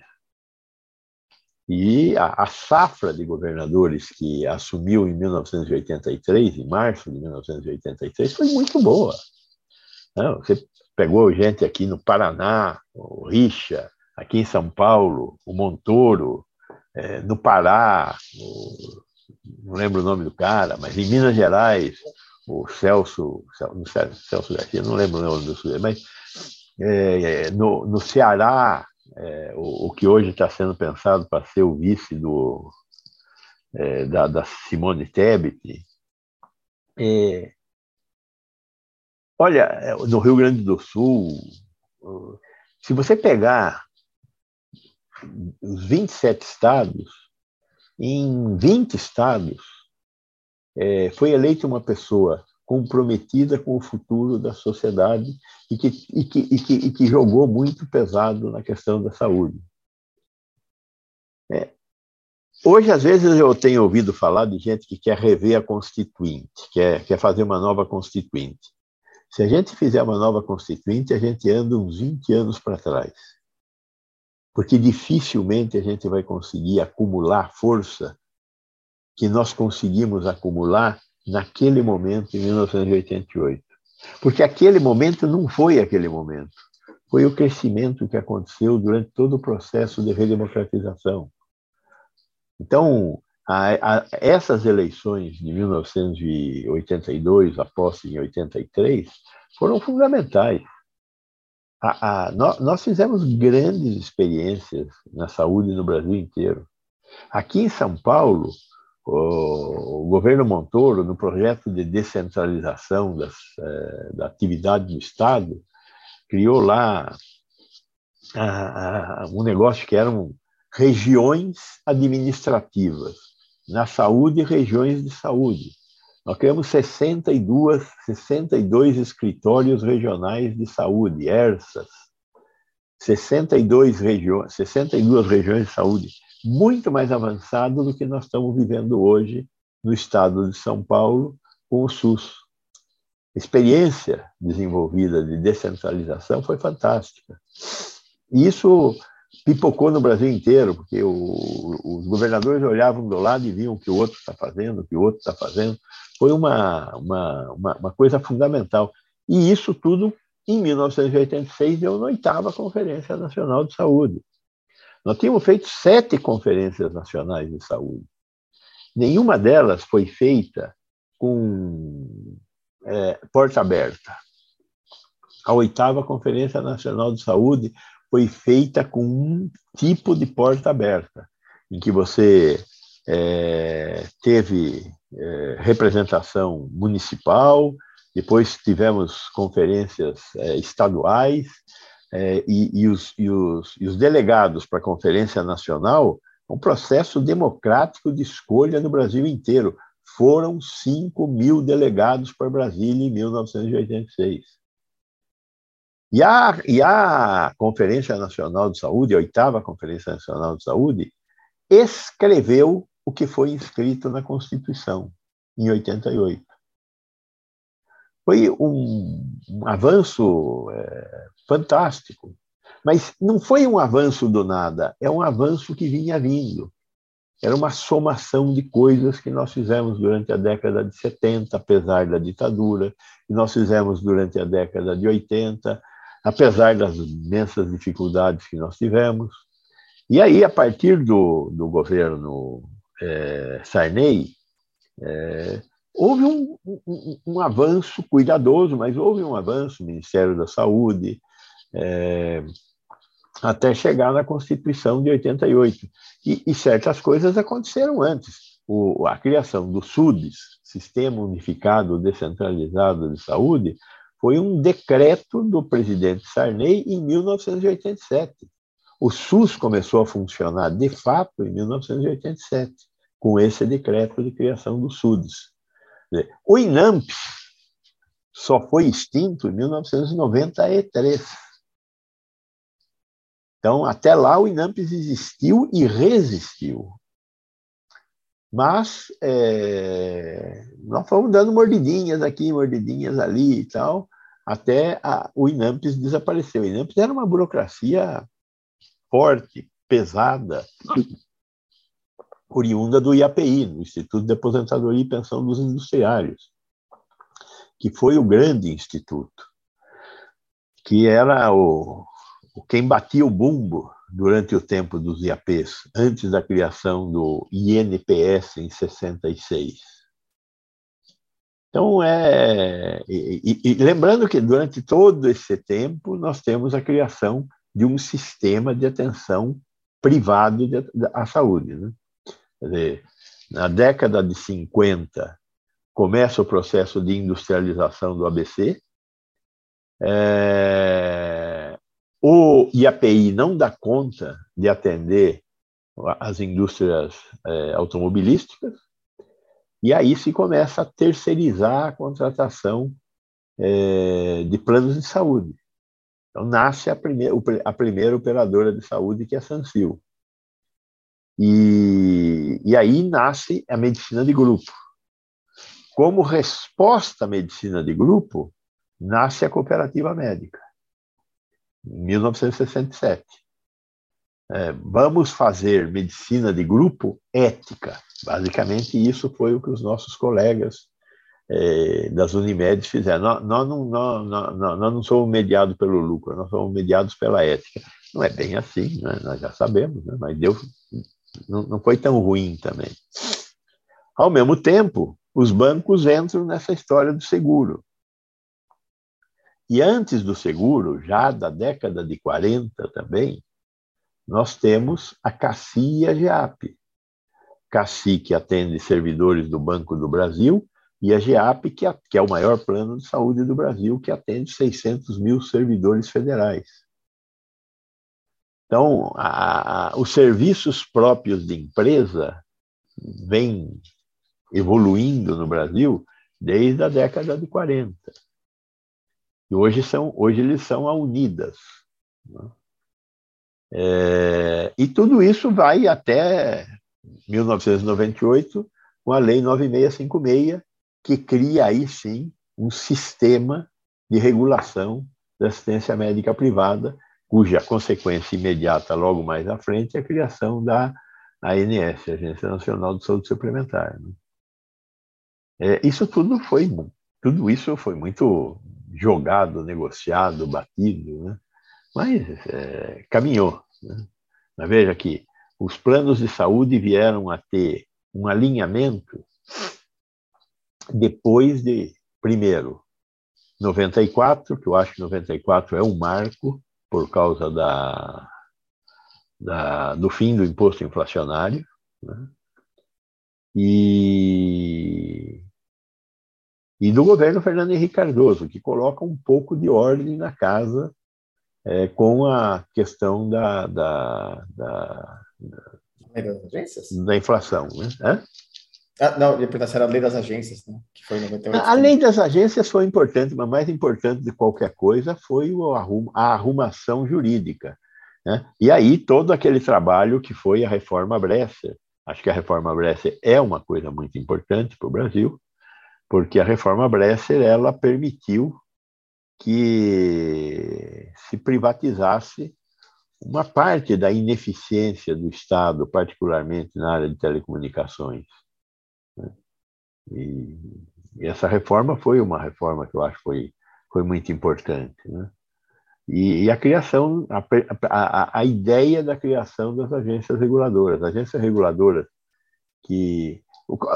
E a, a, safra de governadores que assumiu em 1983, em março de 1983, foi muito boa. Não, você pegou gente aqui no Paraná, o Richa, aqui em São Paulo, o Montoro, é, no Pará, o, não lembro o nome do cara, mas em Minas Gerais, o Celso, Celso, Celso Garcia, não lembro o nome do sujeito, mas é, no, no Ceará, é, o, o, que hoje está sendo pensado para ser o vice do, é, da, da, Simone Tebet. É, olha, é, no Rio Grande do Sul, se você pegar os 27 estados, em 20 estados, é, foi eleita uma pessoa comprometida com o futuro da sociedade e que, e que, e que, e que jogou muito pesado na questão da saúde. É. Hoje, às vezes, eu tenho ouvido falar de gente que quer rever a Constituinte, quer, quer fazer uma nova Constituinte. Se a gente fizer uma nova Constituinte, a gente anda uns 20 anos para trás. Porque dificilmente a gente vai conseguir acumular força que nós conseguimos acumular naquele momento, em 1988. Porque aquele momento não foi aquele momento. Foi o crescimento que aconteceu durante todo o processo de redemocratização. Então, a, a, essas eleições de 1982, após em 83, foram fundamentais. A, nós, nós fizemos grandes experiências na saúde no Brasil inteiro. Aqui em São Paulo, o, o governo Montoro, no projeto de descentralização das, eh, da atividade do Estado, criou lá a, a, um negócio que eram regiões administrativas, na saúde, regiões de saúde. Nós criamos 62, 62 escritórios regionais de saúde, ERSAS, 62 regiões, 62 regiões de saúde, muito mais avançado do que nós estamos vivendo hoje no estado de São Paulo com o SUS. A experiência desenvolvida de descentralização foi fantástica. E isso pipocou no Brasil inteiro, porque o, os governadores olhavam do lado e viam o que o outro está fazendo, o que o outro está fazendo. Foi uma, uma, uma, uma, coisa fundamental. E isso tudo, em 1986, deu na oitava Conferência Nacional de Saúde. Nós tínhamos feito sete conferências nacionais de saúde. Nenhuma delas foi feita com é, porta aberta. A oitava Conferência Nacional de Saúde foi feita com um tipo de porta aberta, em que você é, teve é, representação municipal, depois tivemos conferências é, estaduais, é, e, e, os, e, os, e os delegados para a Conferência Nacional, um processo democrático de escolha no Brasil inteiro. Foram 5 mil delegados para Brasília em 1986. E a, e a Conferência Nacional de Saúde, a oitava Conferência Nacional de Saúde, escreveu o que foi inscrito na Constituição, em 88. Foi um, um avanço é, fantástico, mas não foi um avanço do nada, é um avanço que vinha vindo. Era uma somação de coisas que nós fizemos durante a década de 70, apesar da ditadura, que nós fizemos durante a década de 80, apesar das imensas dificuldades que nós tivemos. E aí, a partir do, do governo é, Sarney, é, houve um, um, um, avanço cuidadoso, mas houve um avanço Ministério da Saúde, é, até chegar na Constituição de 88. E, e certas coisas aconteceram antes. O, a criação do SUDES, Sistema Unificado Descentralizado de Saúde, foi um decreto do presidente Sarney em 1987. O SUS começou a funcionar de fato em 1987, com esse decreto de criação do SUDES. O INAMP só foi extinto em 1993. Então, até lá, o INAMP existiu e resistiu. Mas é, nós fomos dando mordidinhas aqui, mordidinhas ali e tal, até a, o INAMPS desapareceu. O INAMPS era uma burocracia forte, pesada, oriunda do IAPI, do Instituto de Aposentadoria e Pensão dos Industriários, que foi o grande instituto, que era o, quem batia o bumbo durante o tempo dos IAPs, antes da criação do INPS em 66. Então, é. E, e, lembrando que durante todo esse tempo nós temos a criação de um sistema de atenção privado de, de, à saúde. Né? Dizer, na década de 50, começa o processo de industrialização do ABC. É, o IAPI não dá conta de atender as indústrias é, automobilísticas, e aí se começa a terceirizar a contratação é, de planos de saúde. Então, nasce a primeira, a primeira operadora de saúde, que é a Sansil. E, e aí nasce a medicina de grupo. Como resposta à medicina de grupo, nasce a cooperativa médica, em 1967. É, vamos fazer medicina de grupo ética. Basicamente, isso foi o que os nossos colegas é, das Unimedes fizeram. Nós, nós, não, nós, nós, nós, não somos mediados pelo lucro, nós somos mediados pela ética. Não é bem assim, né? nós já sabemos, né? mas Deus não, não foi tão ruim também. Ao mesmo tempo, os bancos entram nessa história do seguro. E antes do seguro, já da década de 40 também, nós temos a CACI e a GEAP. CACI, que atende servidores do Banco do Brasil, e a GEAP, que, que é o maior plano de saúde do Brasil, que atende 600 mil servidores federais. Então, a, a, os serviços próprios de empresa vêm evoluindo no Brasil desde a década de 40. E hoje, são, hoje eles são a Unidas. Né? É, e tudo isso vai até 1998, com a Lei 9656, que cria aí sim um sistema de regulação da assistência médica privada, cuja consequência imediata, logo mais à frente, é a criação da ANS, Agência Nacional de Saúde Suplementar. Né? É, isso tudo foi, tudo isso foi muito jogado, negociado, batido, né? mas é, caminhou. Né? Mas veja que os planos de saúde vieram a ter um alinhamento depois de, primeiro, 94, que eu acho que 94 é um marco por causa da, da do fim do imposto inflacionário, né? e e do governo Fernando Henrique Cardoso, que coloca um pouco de ordem na casa é, com a questão da, da, da, da, da inflação. Né? Ah, não, ia perguntar se era a lei das agências, né? que foi 98. A, a lei das agências foi importante, mas mais importante de qualquer coisa foi a arrumação jurídica. Né? E aí todo aquele trabalho que foi a reforma Bresser. Acho que a reforma Bresser é uma coisa muito importante para o Brasil, porque a reforma Bresser ela permitiu que se privatizasse uma parte da ineficiência do Estado, particularmente na área de telecomunicações. E, e, essa reforma foi uma reforma que eu acho foi foi muito importante, né? E, e a criação, a, a, a ideia da criação das agências reguladoras, agências reguladoras que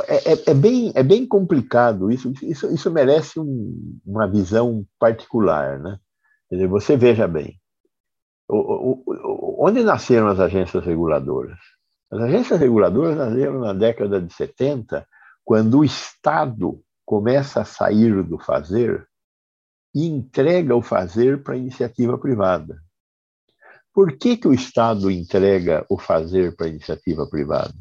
é, é, é, bem, é bem complicado isso, isso, isso merece um, uma visão particular. Né? Dizer, você veja bem, onde nasceram as agências reguladoras? As agências reguladoras nasceram na década de 70, quando o Estado começa a sair do fazer e entrega o fazer para a iniciativa privada. Por que, que o Estado entrega o fazer para a iniciativa privada?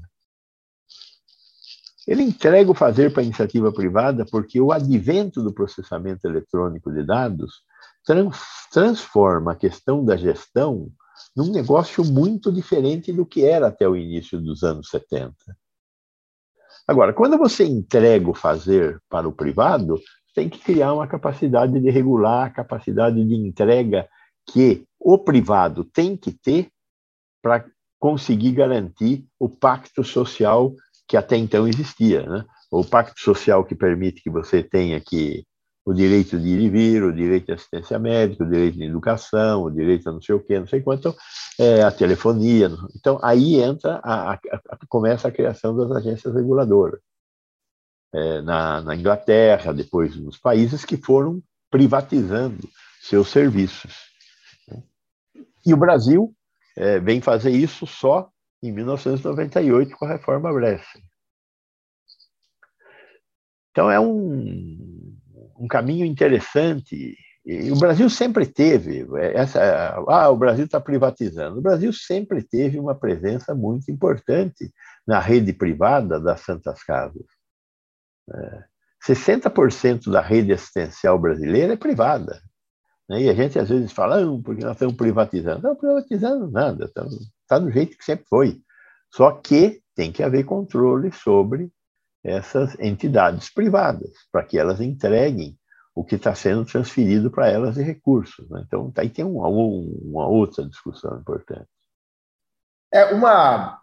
Ele entrega o fazer para a iniciativa privada porque o advento do processamento eletrônico de dados trans, transforma a questão da gestão num negócio muito diferente do que era até o início dos anos 70. Agora, quando você entrega o fazer para o privado, tem que criar uma capacidade de regular, a capacidade de entrega que o privado tem que ter para conseguir garantir o pacto social que até então existia, né? O pacto social que permite que você tenha que o direito de ir e vir, o direito de assistência médica, o direito de educação, o direito a não sei o quê, não sei quanto, então, é, a telefonia. Então, aí entra, a, a, a, começa a criação das agências reguladoras. É, na, na, Inglaterra, depois nos países que foram privatizando seus serviços. E o Brasil é, vem fazer isso só em 1998 com a reforma Bresser. Então é um, um caminho interessante. E o Brasil sempre teve essa. Ah, o Brasil está privatizando. O Brasil sempre teve uma presença muito importante na rede privada das Santas Casas. É, 60% da rede assistencial brasileira é privada. Né? E a gente às vezes fala, ah, porque nós estamos privatizando. Não, privatizando nada, está do jeito que sempre foi. Só que tem que haver controle sobre essas entidades privadas, para que elas entreguem o que está sendo transferido para elas de recursos. Né? Então, aí tem uma, uma, outra discussão importante. É uma,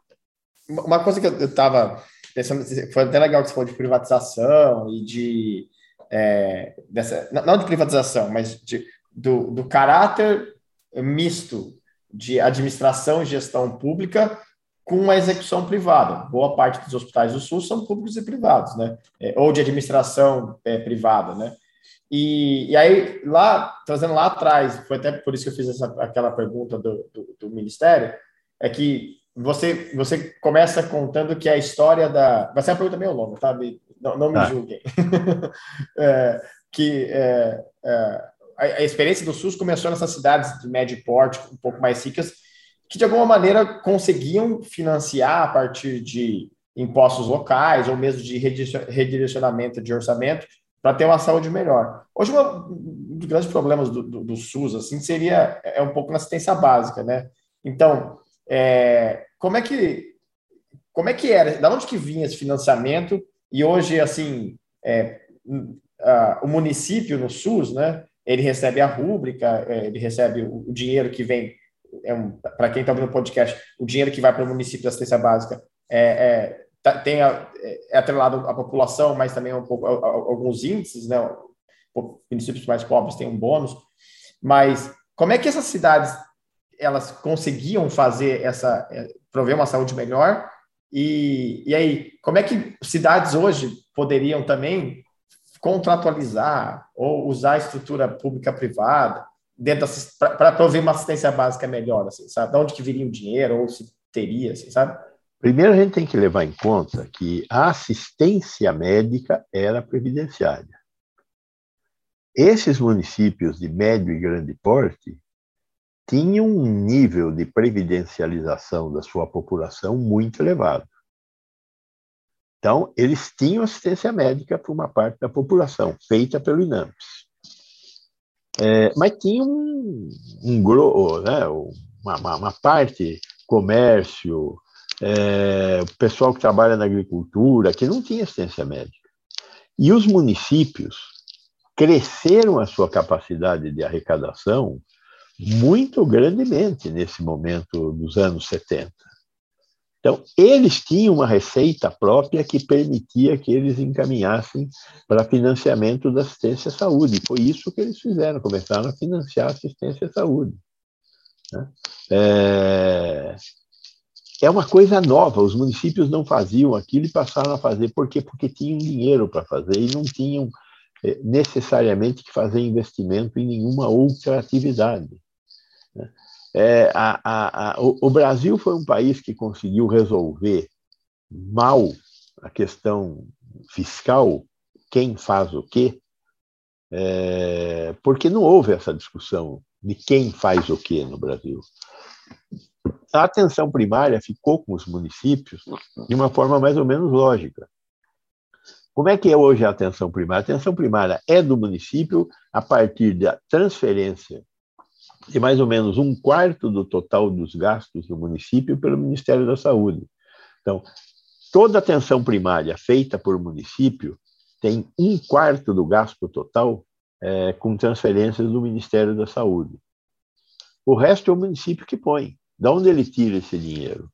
uma coisa que eu estava pensando, foi até legal que você falou de privatização e de. É, dessa, não de privatização, mas de, do, do caráter misto de administração e gestão pública com uma execução privada. Boa parte dos hospitais do SUS são públicos e privados, né? É, ou de administração é, privada, né? E, e, aí, lá, trazendo lá atrás, foi até por isso que eu fiz essa, aquela pergunta do, do, do Ministério, é que você, você começa contando que a história da. Vai ser uma pergunta meio longa, tá? Não, não me ah. julguem. é, que é, é, a, experiência do SUS começou nessas cidades de médio porte, um pouco mais ricas, que de alguma maneira conseguiam financiar a partir de impostos locais ou mesmo de redirecionamento de orçamento para ter uma saúde melhor. Hoje, um dos grandes problemas do, do, do, SUS assim seria é um pouco na assistência básica, né? Então, é, como é que como é que era? Da onde que vinha esse financiamento? E hoje, assim, é, a, o município no SUS, né? Ele recebe a rúbrica, é, ele recebe o dinheiro que vem é um, para quem está ouvindo o podcast, o dinheiro que vai para o município da assistência básica é, é, tá, tem a, é atrelado à população, mas também um pouco, a, a, alguns índices, né? Municípios mais pobres têm um bônus, mas como é que essas cidades elas conseguiam fazer essa é, prover uma saúde melhor? E, e aí como é que cidades hoje poderiam também contratualizar ou usar a estrutura pública privada dentro para prover uma assistência básica melhor, assim, sabe? De onde que viria o dinheiro ou se teria, assim, sabe? Primeiro, a gente tem que levar em conta que a assistência médica era previdenciária. Esses municípios de médio e grande porte tinham um nível de previdencialização da sua população muito elevado. Então, eles tinham assistência médica para uma parte da população, feita pelo INAMPS. É, mas tinha um, um né, uma, uma, parte, comércio, é, o pessoal que trabalha na agricultura, que não tinha assistência médica. E os municípios cresceram a sua capacidade de arrecadação muito grandemente nesse momento dos anos 70. Então, eles tinham uma receita própria que permitia que eles encaminhassem para financiamento da assistência à saúde. Foi isso que eles fizeram, começaram a financiar a assistência à saúde. Né? É... é uma coisa nova, os municípios não faziam aquilo e passaram a fazer. Por quê? Porque tinham dinheiro para fazer e não tinham é, necessariamente que fazer investimento em nenhuma outra atividade. É, a, a, a, o, o, Brasil foi um país que conseguiu resolver mal a questão fiscal, quem faz o quê, é, porque não houve essa discussão de quem faz o quê no Brasil. A atenção primária ficou com os municípios de uma forma mais ou menos lógica. Como é que é hoje a atenção primária? A atenção primária é do município a partir da transferência de mais ou menos um quarto do total dos gastos do município pelo Ministério da Saúde. Então, toda atenção primária feita por município tem um quarto do gasto total é, com transferências do Ministério da Saúde. O resto é o município que põe. De onde ele tira esse dinheiro?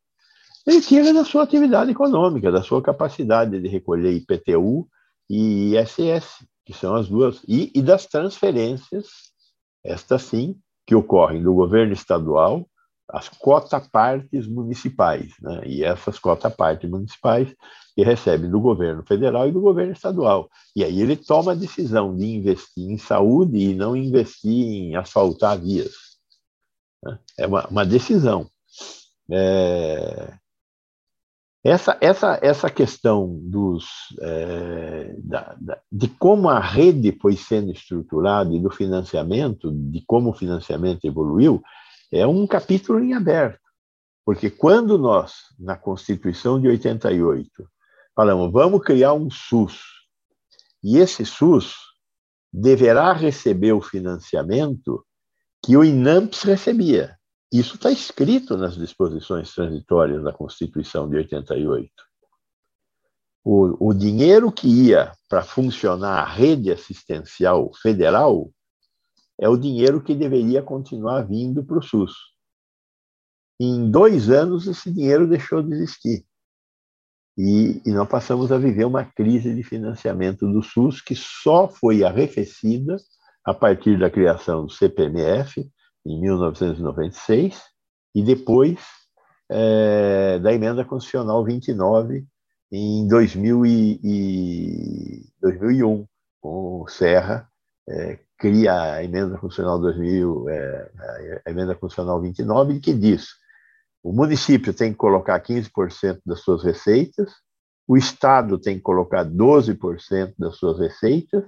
Ele tira da sua atividade econômica, da sua capacidade de recolher IPTU e ISS, que são as duas, e, e das transferências, estas sim, que ocorrem do governo estadual, as cota-partes municipais, né? e essas cota-partes municipais que recebem do governo federal e do governo estadual. E aí ele toma a decisão de investir em saúde e não investir em asfaltar vias. Né? É uma, uma decisão. É, essa, essa, essa questão dos, é, da, da, de como a rede foi sendo estruturada e do financiamento, de como o financiamento evoluiu, é um capítulo em aberto. Porque quando nós, na Constituição de 88, falamos, vamos criar um SUS, e esse SUS deverá receber o financiamento que o INAMPS recebia. Isso está escrito nas disposições transitórias da Constituição de 88. O, o dinheiro que ia para funcionar a rede assistencial federal é o dinheiro que deveria continuar vindo para o SUS. Em dois anos, esse dinheiro deixou de existir. E, e nós passamos a viver uma crise de financiamento do SUS que só foi arrefecida a partir da criação do CPMF em 1996, e depois é, da emenda constitucional 29 em 2000 e, e 2001, com o Serra é, cria a emenda constitucional 2000, é, a emenda constitucional 29, que diz O município tem que colocar 15% das suas receitas, o Estado tem que colocar 12% das suas receitas,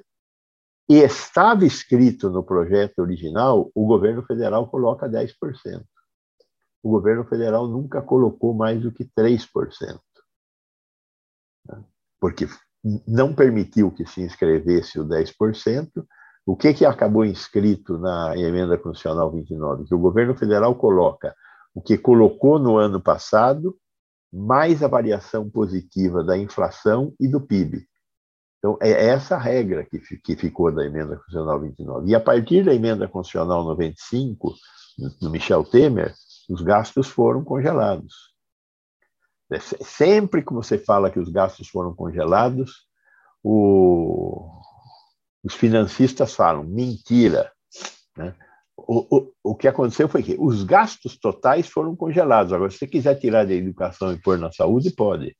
e estava escrito no projeto original, o governo federal coloca 10%. O governo federal nunca colocou mais do que 3%. Porque não permitiu que se inscrevesse o 10%. O que, que acabou inscrito na emenda constitucional 29? Que o governo federal coloca o que colocou no ano passado, mais a variação positiva da inflação e do PIB. Então, é essa a regra que, que ficou da emenda constitucional 29. E a partir da emenda constitucional 95, do Michel Temer, os gastos foram congelados. É, sempre que você fala que os gastos foram congelados, o, os financistas falam mentira. Né? O, o, o que aconteceu foi que os gastos totais foram congelados. Agora, se você quiser tirar da educação e pôr na saúde, pode.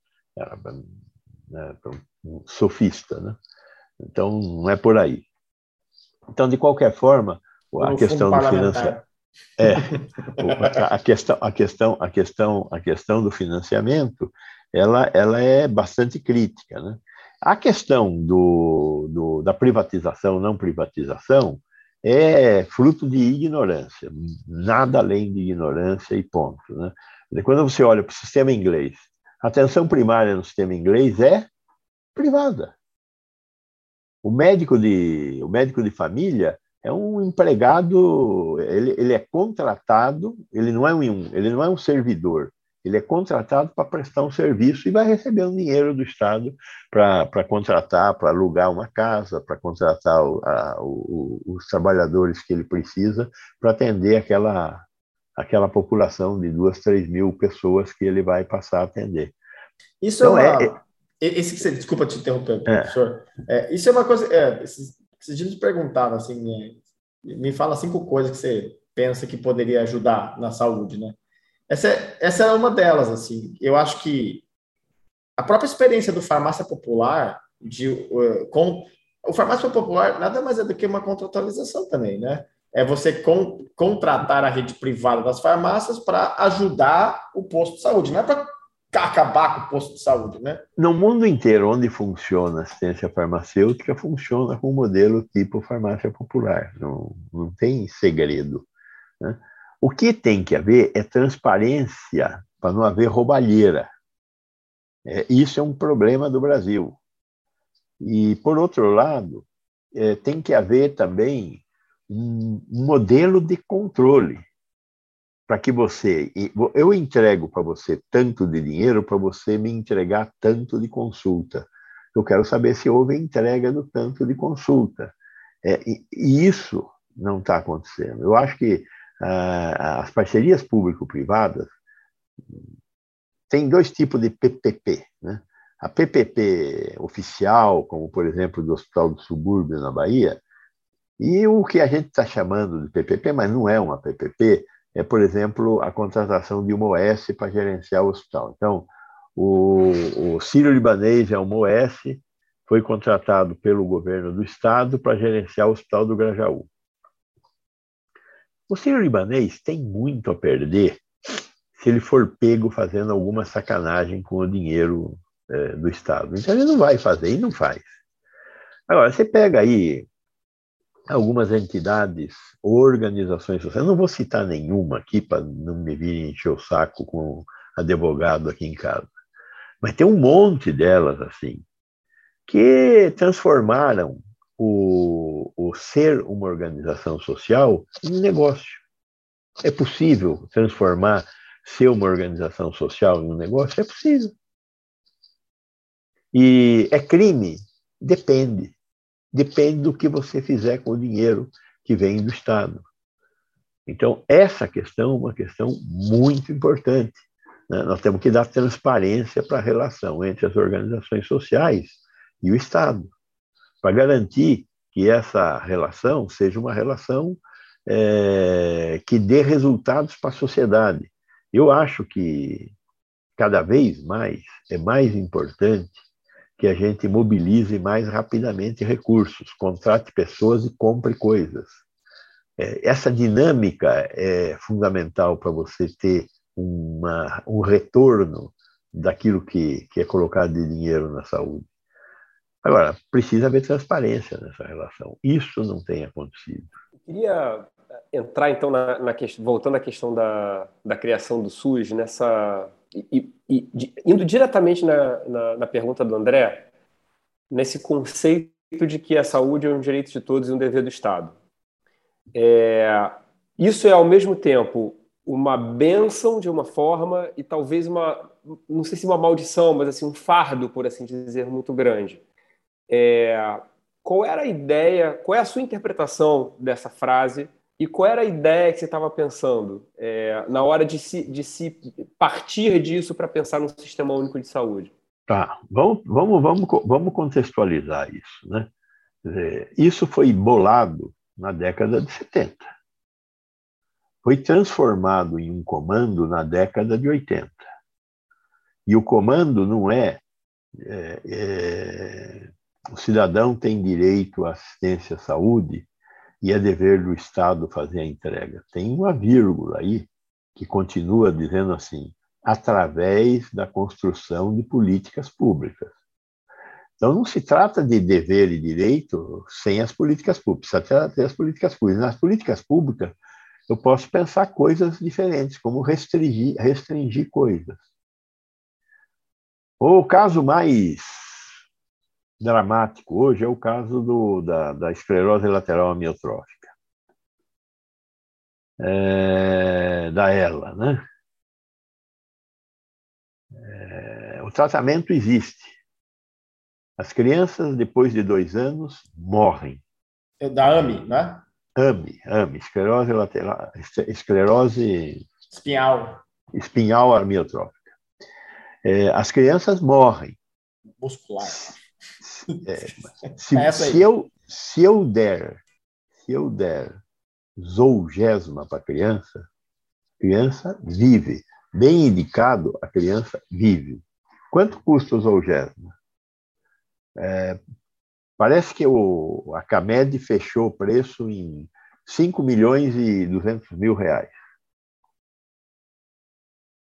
Sofista, né? Então, não é por aí. Então, de qualquer forma, a questão do financiamento. É, a questão, a questão, a questão, a questão do financiamento, ela, ela é bastante crítica, né? A questão do, do, da privatização, não privatização, é fruto de ignorância, nada além de ignorância e ponto. Né? Quando você olha para o sistema inglês, a atenção primária no sistema inglês é privada. O médico de, o médico de família é um empregado, ele, ele é contratado, ele não é um, ele não é um servidor, ele é contratado para prestar um serviço e vai receber um dinheiro do Estado para contratar, para alugar uma casa, para contratar o, a, o, os trabalhadores que ele precisa para atender aquela, aquela população de duas, três mil pessoas que ele vai passar a atender. Isso então, é, uma... é, esse que você, desculpa te interromper, é. professor. É, isso é uma coisa. É, esses, esses dias perguntaram assim, me, me fala cinco coisas que você pensa que poderia ajudar na saúde, né? Essa, é, essa é uma delas, assim. Eu acho que a própria experiência do farmácia popular, de, uh, com, o farmácia popular nada mais é do que uma contratualização também, né? É você con, contratar a rede privada das farmácias para ajudar o posto de saúde, não é para acabar com o posto de saúde, né? No mundo inteiro, onde funciona a assistência farmacêutica, funciona com o modelo tipo farmácia popular. Não, não tem segredo. Né? O que tem que haver é transparência para não haver roubalheira. É, isso é um problema do Brasil. E, por outro lado, é, tem que haver também um modelo de controle para que você. Eu entrego para você tanto de dinheiro para você me entregar tanto de consulta. Eu quero saber se houve entrega do tanto de consulta. É, e, isso não está acontecendo. Eu acho que ah, as parcerias público-privadas tem dois tipos de PPP. Né? A PPP oficial, como por exemplo do Hospital do Subúrbio na Bahia, e o que a gente está chamando de PPP, mas não é uma PPP, é, por exemplo, a contratação de uma OS para gerenciar o hospital. Então, o, o Sírio-Libanês é uma OS, foi contratado pelo governo do estado para gerenciar o Hospital do Grajaú. O Sírio-Libanês tem muito a perder se ele for pego fazendo alguma sacanagem com o dinheiro é, do Estado. Então, ele não vai fazer e não faz. Agora, você pega aí algumas entidades, organizações sociais, não vou citar nenhuma aqui para não me vir encher o saco com advogado aqui em casa, mas tem um monte delas assim, que transformaram o, o ser uma organização social em negócio. É possível transformar ser uma organização social em um negócio? É possível. E é crime? Depende. Depende do que você fizer com o dinheiro que vem do Estado. Então, essa questão é uma questão muito importante. Né? Nós temos que dar transparência para a relação entre as organizações sociais e o Estado, para garantir que essa relação seja uma relação é, que dê resultados para a sociedade. Eu acho que cada vez mais é mais importante que a gente mobilize mais rapidamente recursos, contrate pessoas e compre coisas. É, essa dinâmica é fundamental para você ter uma, um retorno daquilo que, que é colocado de dinheiro na saúde. Agora, precisa haver transparência nessa relação. Isso não tem acontecido. Eu queria entrar, então, na, na voltando à questão da, da criação do SUS, nessa. E, e, indo diretamente na, na, na pergunta do André, nesse conceito de que a saúde é um direito de todos e um dever do Estado. É, isso é, ao mesmo tempo, uma benção de uma forma e talvez uma, não sei se uma maldição, mas assim um fardo, por assim dizer, muito grande. É, qual era a ideia, qual é a sua interpretação dessa frase e qual era a ideia que você estava pensando é, na hora de se, de se partir disso para pensar num sistema único de saúde? Tá, vamos, vamos, vamos, vamos contextualizar isso. Né? Isso foi bolado na década de 70. Foi transformado em um comando na década de 80. E o comando não é, é, é o cidadão tem direito à assistência à saúde e é dever do Estado fazer a entrega. Tem uma vírgula aí que continua dizendo assim: através da construção de políticas públicas. Então, não se trata de dever e direito sem as políticas públicas, precisa ter as políticas públicas. Nas políticas públicas, eu posso pensar coisas diferentes, como restringir, restringir coisas. O caso mais dramático hoje é o caso do, da, da esclerose lateral amiotrófica, é, da ELA. Né? É, o tratamento existe. As crianças, depois de dois anos, morrem. É da AMI, né? AMI, AMI, esclerose lateral, esclerose espinhal, espinhal amiotrófica. É, as crianças morrem. Muscular. É, se, é se, eu, se eu der, se eu der zolgesma para a criança, a criança vive. Bem indicado, a criança vive. Quanto custa o zolgesma? É, parece que o, a CAMED fechou o preço em 5 milhões e 200 mil reais.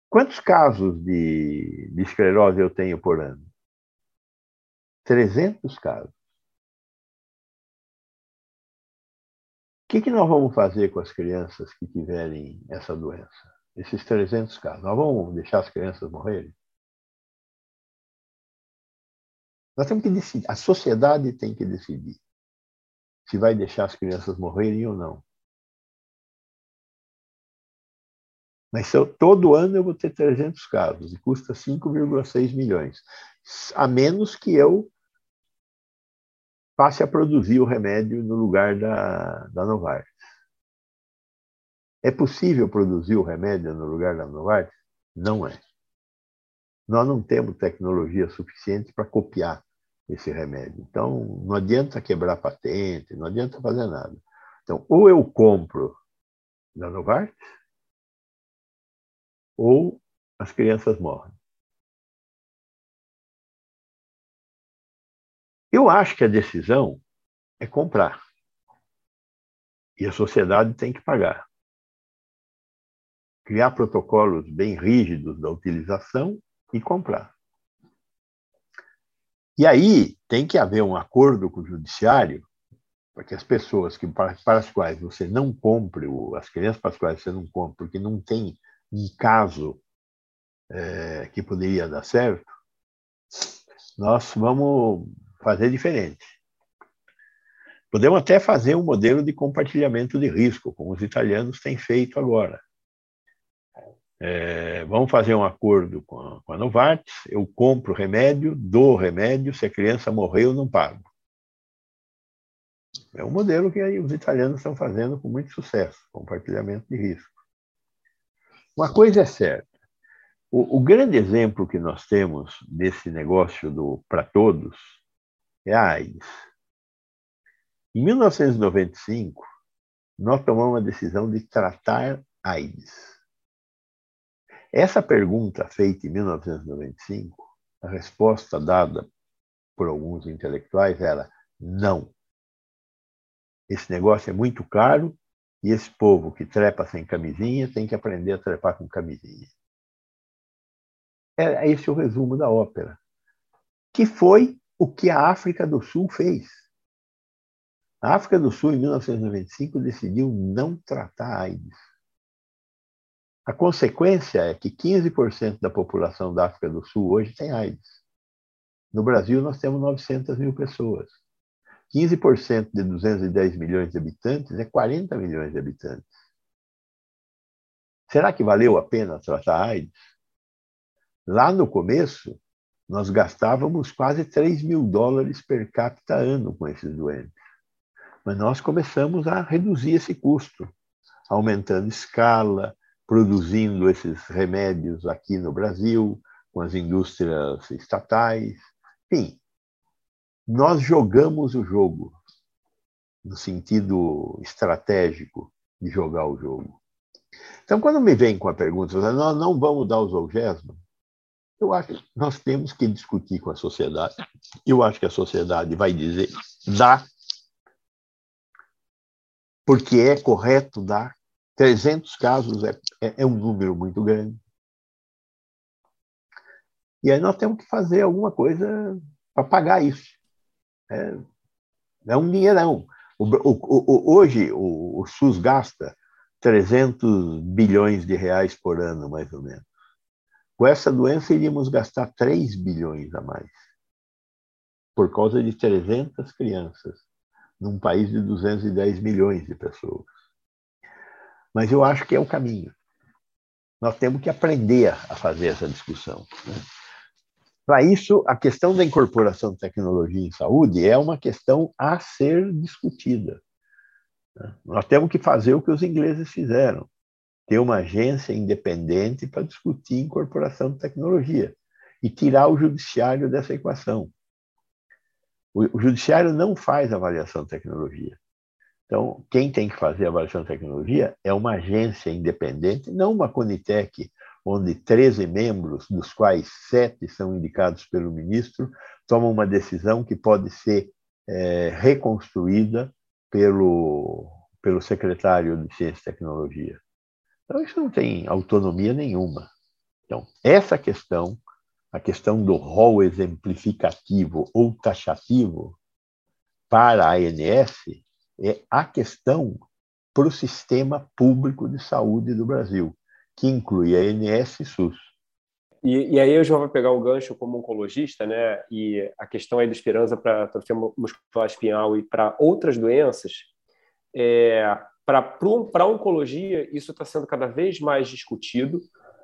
Quantos casos de, de esclerose eu tenho por ano? 300 casos. O que, que nós vamos fazer com as crianças que tiverem essa doença? Esses 300 casos. Nós vamos deixar as crianças morrerem? Nós temos que decidir. A sociedade tem que decidir se vai deixar as crianças morrerem ou não. Mas eu, todo ano eu vou ter 300 casos e custa 5,6 milhões. A menos que eu passe a produzir o remédio no lugar da, da Novartis. É possível produzir o remédio no lugar da Novartis? Não é. Nós não temos tecnologia suficiente para copiar esse remédio. Então, não adianta quebrar patente, não adianta fazer nada. Então, ou eu compro da Novartis, ou as crianças morrem. Eu acho que a decisão é comprar. E a sociedade tem que pagar. Criar protocolos bem rígidos da utilização e comprar. E aí tem que haver um acordo com o judiciário para que as pessoas que, para, para as quais você não compre, as crianças para as quais você não compre, porque não tem um caso é, que poderia dar certo, nós vamos fazer diferente. Podemos até fazer um modelo de compartilhamento de risco, como os italianos têm feito agora. É, vamos fazer um acordo com a, com a Novartis, eu compro o remédio, dou o remédio, se a criança morrer, eu não pago. É um modelo que os italianos estão fazendo com muito sucesso, compartilhamento de risco. Uma coisa é certa, o, o grande exemplo que nós temos desse negócio do para todos é a AIDS. Em 1995, nós tomamos a decisão de tratar AIDS. Essa pergunta feita em 1995, a resposta dada por alguns intelectuais era não. Esse negócio é muito caro e esse povo que trepa sem camisinha tem que aprender a trepar com camisinha. é esse o resumo da ópera. Que foi o que a África do Sul fez. A África do Sul, em 1995, decidiu não tratar a AIDS. A consequência é que 15% da população da África do Sul hoje tem AIDS. No Brasil, nós temos 900 mil pessoas. 15% de 210 milhões de habitantes é 40 milhões de habitantes. Será que valeu a pena tratar a AIDS? Lá no começo, nós gastávamos quase 3 mil dólares per capita ano com esses doentes. Mas nós começamos a reduzir esse custo, aumentando escala, produzindo esses remédios aqui no Brasil, com as indústrias estatais. Enfim, nós jogamos o jogo, no sentido estratégico de jogar o jogo. Então, quando me vem com a pergunta, nós não vamos dar os Zolgésima, eu acho que nós temos que discutir com a sociedade. Eu acho que a sociedade vai dizer dá, porque é correto dar. 300 casos é, é, é um número muito grande. E aí nós temos que fazer alguma coisa para pagar isso. É, é um dinheirão. O, o, o, hoje o, o SUS gasta 300 bilhões de reais por ano, mais ou menos. Com essa doença, iríamos gastar 3 bilhões a mais, por causa de 300 crianças num país de 210 milhões de pessoas. Mas eu acho que é o caminho. Nós temos que aprender a fazer essa discussão. Né? Para isso, a questão da incorporação de tecnologia em saúde é uma questão a ser discutida. Né? Nós temos que fazer o que os ingleses fizeram, ter uma agência independente para discutir incorporação de tecnologia e tirar o judiciário dessa equação. O, judiciário não faz avaliação de tecnologia. Então, quem tem que fazer a avaliação de tecnologia é uma agência independente, não uma Conitec, onde 13 membros, dos quais sete são indicados pelo ministro, tomam uma decisão que pode ser é, reconstruída pelo, pelo secretário de Ciência e Tecnologia. Então, isso não tem autonomia nenhuma. Então, essa questão a questão do rol exemplificativo ou taxativo para a ANS é a questão para o sistema público de saúde do Brasil, que inclui a ANS e SUS. E, e aí eu já vou pegar o gancho como oncologista, né? E a questão aí da esperança para atrofia muscular espinhal e para outras doenças, é, para oncologia, isso está sendo cada vez mais discutido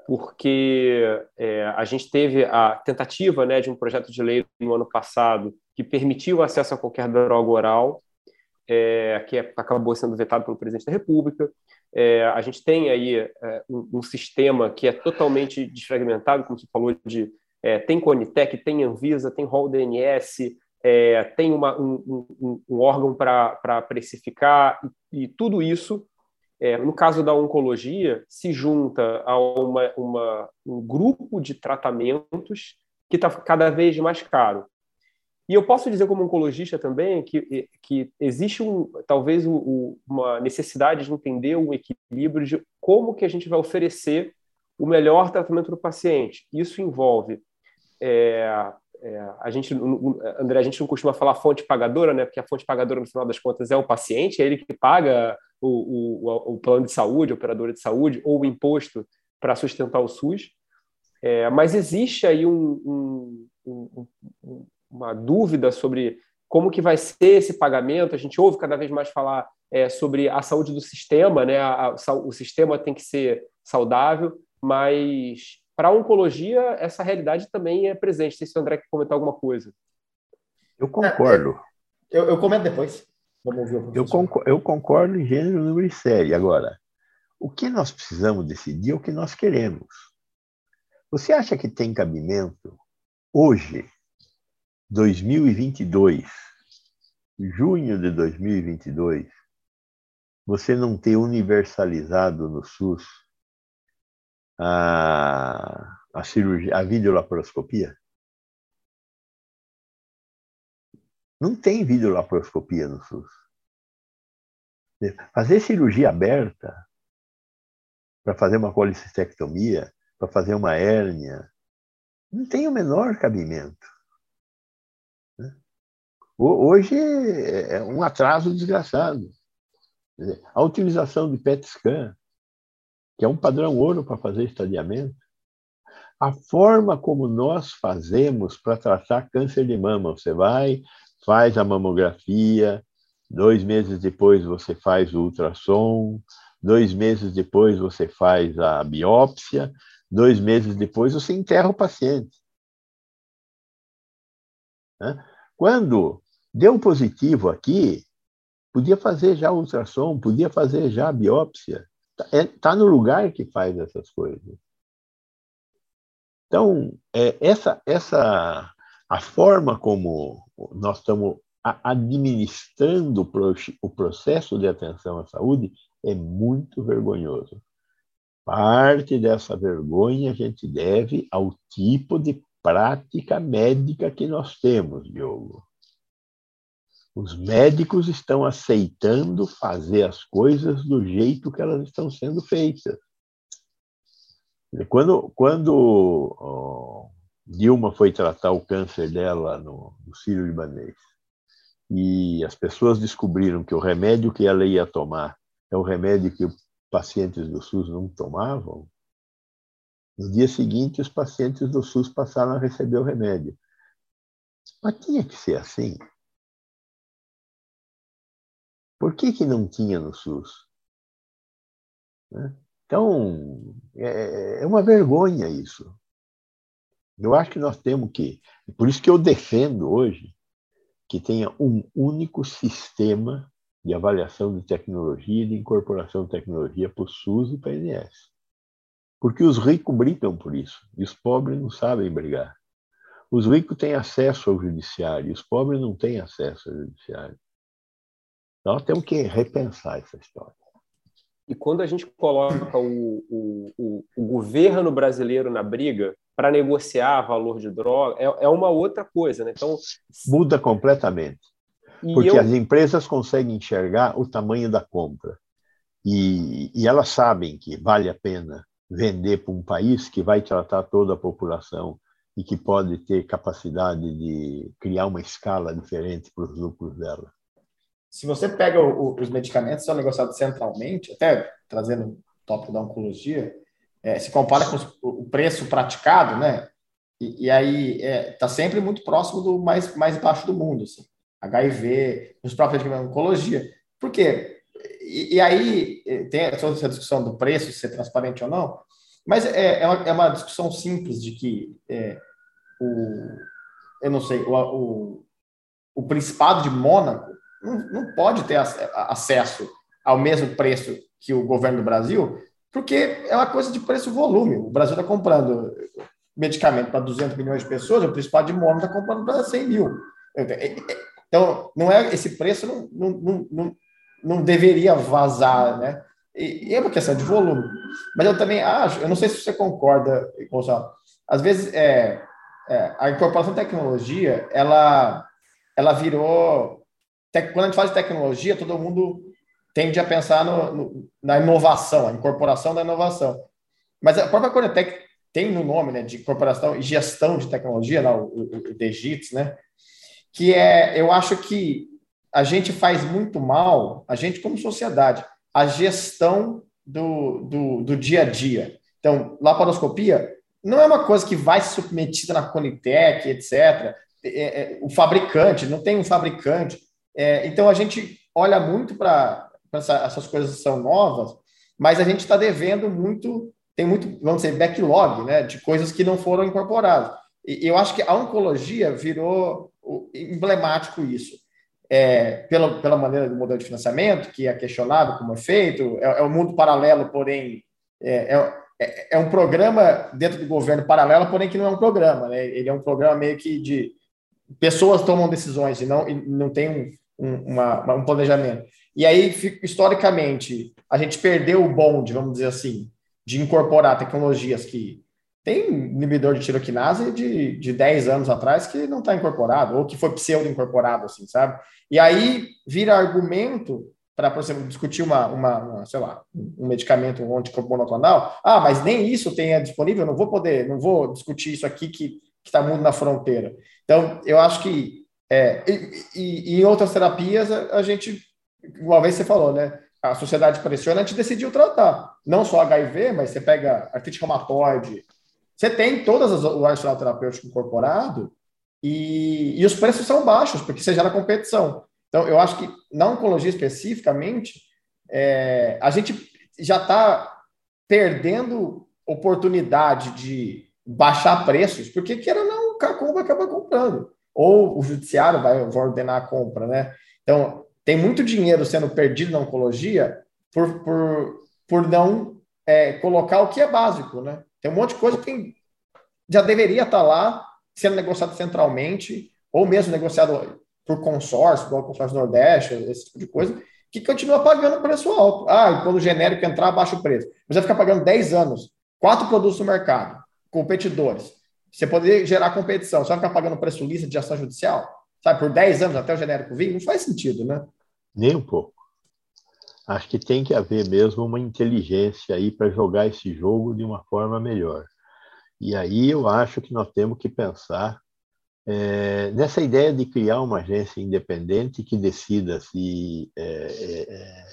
porque é, a gente teve a tentativa né, de um projeto de lei no ano passado que permitiu o acesso a qualquer droga oral, é, que é, acabou sendo vetado pelo presidente da República. É, a gente tem aí é, um, um, sistema que é totalmente desfragmentado, como você falou, de é, tem Conitec, tem Anvisa, tem Rol DNS, é, tem uma, um, um, um órgão para precificar, e, e tudo isso é, no caso da oncologia, se junta a uma, uma, um grupo de tratamentos que está cada vez mais caro. E eu posso dizer, como oncologista também, que, que existe um, talvez um, uma necessidade de entender um equilíbrio de como que a gente vai oferecer o melhor tratamento para o paciente. Isso envolve é, é, a gente, André, a gente não costuma falar fonte pagadora, né? Porque a fonte pagadora, no final das contas, é o paciente, é ele que paga o, o, o plano de saúde, a operadora de saúde, ou o imposto para sustentar o SUS. É, mas existe aí um, um, um, uma dúvida sobre como que vai ser esse pagamento. A gente ouve cada vez mais falar é, sobre a saúde do sistema, né? A, a, o sistema tem que ser saudável, mas para a oncologia, essa realidade também é presente. Não sei se o André quer comentar alguma coisa. Eu concordo. É, eu, eu comento depois. Eu concordo, eu concordo em gênero, número e série. Agora, o que nós precisamos decidir é o que nós queremos. Você acha que tem cabimento hoje, 2022, junho de 2022, você não ter universalizado no SUS a, a cirurgia, a videolaparoscopia? Não tem videolaparoscopia no SUS. Fazer cirurgia aberta para fazer uma colicistectomia, para fazer uma hérnia, Não tem o menor cabimento. Né? Hoje é um atraso desgraçado. A utilização de PET scan, que é um padrão ouro para fazer estadiamento, a forma como nós fazemos para tratar câncer de mama. Você vai, faz a mamografia, dois meses depois você faz o ultrassom, dois meses depois você faz a biópsia, dois meses depois você enterra o paciente. Quando deu positivo aqui, podia fazer já ultrassom, podia fazer já biópsia. É, tá no lugar que faz essas coisas. Então, é, essa, essa a forma como nós estamos administrando o processo de atenção à saúde é muito vergonhoso. Parte dessa vergonha a gente deve ao tipo de prática médica que nós temos, Diogo. Os médicos estão aceitando fazer as coisas do jeito que elas estão sendo feitas. Quando, quando Dilma foi tratar o câncer dela no, no Sírio-Libanês e as pessoas descobriram que o remédio que ela ia tomar é o remédio que os pacientes do SUS não tomavam, no dia seguinte os pacientes do SUS passaram a receber o remédio. Mas tinha que ser assim. Por que, que não tinha no SUS? Né? Então, é, é uma vergonha isso. Eu acho que nós temos que. Por isso que eu defendo hoje que tenha um único sistema de avaliação de tecnologia e de incorporação de tecnologia para o SUS e para a INS. Porque os ricos brigam por isso, e os pobres não sabem brigar. Os ricos têm acesso ao judiciário, e os pobres não têm acesso ao judiciário. Nós temos que repensar essa história. E quando a gente coloca o, o, o, o governo brasileiro na briga para negociar valor de droga, é, é, uma outra coisa. Né? Então, Muda completamente. Porque eu... as empresas conseguem enxergar o tamanho da compra. E, e elas sabem que vale a pena vender para um país que vai tratar toda a população e que pode ter capacidade de criar uma escala diferente para os lucros dela se você pega o, os medicamentos são negociados centralmente, até trazendo o tópico da oncologia, é, se compara com os, o preço praticado, né? E, e aí está é, tá sempre muito próximo do mais, mais baixo do mundo, assim. HIV, os próprios medicamentos oncologia. Por quê? E, e, aí tem toda essa discussão do preço, se é transparente ou não, mas é, é, uma, é uma discussão simples de que é, o, eu não sei, o, o, o Principado de Mônaco não, não pode ter acesso ao mesmo preço que o governo do Brasil, porque é uma coisa de preço-volume. O Brasil está comprando medicamento para 200 milhões de pessoas, o principal de Mônaco está comprando para 100 mil. Então, não é esse preço não, não, não, não deveria vazar, né? E, é uma questão de volume. Mas eu também acho, eu não sei se você concorda, Gonçalo, às vezes é, é, a incorporação de tecnologia, ela, ela virou quando a gente fala de tecnologia, todo mundo tende a pensar no, no, na inovação, a incorporação da inovação. Mas a própria Conetec tem no nome né, de incorporação e gestão de tecnologia, né, o, o, o DGITS, né, que é, eu acho que a gente faz muito mal, a gente como sociedade, a gestão do, do, do dia a dia. Então, laparoscopia não é uma coisa que vai submetida na Conitec, etc. É, é, o fabricante, não tem um fabricante. É, então a gente olha muito para essa, essas coisas que são novas, mas a gente está devendo muito, tem muito, vamos dizer, backlog, né, de coisas que não foram incorporadas. E eu acho que a oncologia virou emblemático isso. É, pela, pela maneira do modelo de financiamento, que é questionável como é feito, é, é um mundo paralelo, porém, é, é, é, é, um programa dentro do governo paralelo, porém que não é um programa, né? ele é um programa meio que de pessoas tomam decisões e não, e não tem um, um, uma, um planejamento. E aí, historicamente, a gente perdeu o bonde, vamos dizer assim, de incorporar tecnologias que tem inibidor de tiroquinase de, de 10 anos atrás que não está incorporado, ou que foi pseudo-incorporado, assim, sabe? E aí vira argumento para, por exemplo, discutir uma, uma, uma, sei lá, um medicamento um anticorpo monoclonal, ah, mas nem isso tenha disponível, não vou poder, não vou discutir isso aqui que está muito na fronteira. Então, eu acho que é, e, e, e, em outras terapias a, a, gente, uma vez você falou, né? A sociedade pressiona, a gente decidiu tratar. Não só HIV, mas você pega artrite reumatoide. Você tem todas as, o arsenal terapêutico incorporado e, e os preços são baixos, porque você gera competição. Então, eu acho que na oncologia especificamente, é, a gente já está perdendo oportunidade de baixar preços, porque queira não, o Cacom vai acabar comprando, ou o judiciário vai, vai ordenar a compra, né? Então, tem muito dinheiro sendo perdido na oncologia por, por, por não é, colocar o que é básico, né? Tem um monte de coisa que já deveria estar tá lá sendo negociado centralmente, ou mesmo negociado por consórcio, igual o consórcio Nordeste, esse tipo de coisa, que continua pagando preço alto. Ah, quando o genérico entrar, baixa o preço. Mas vai ficar pagando 10 anos, quatro produtos no mercado, competidores. Você poderia gerar competição, você vai ficar pagando preço lista de ação judicial? Sabe, por 10 anos até o genérico vir? Não faz sentido, né? Nem um pouco. Acho que tem que haver mesmo uma inteligência aí para jogar esse jogo de uma forma melhor. E aí eu acho que nós temos que pensar é, nessa ideia de criar uma agência independente que decida se é, é, é,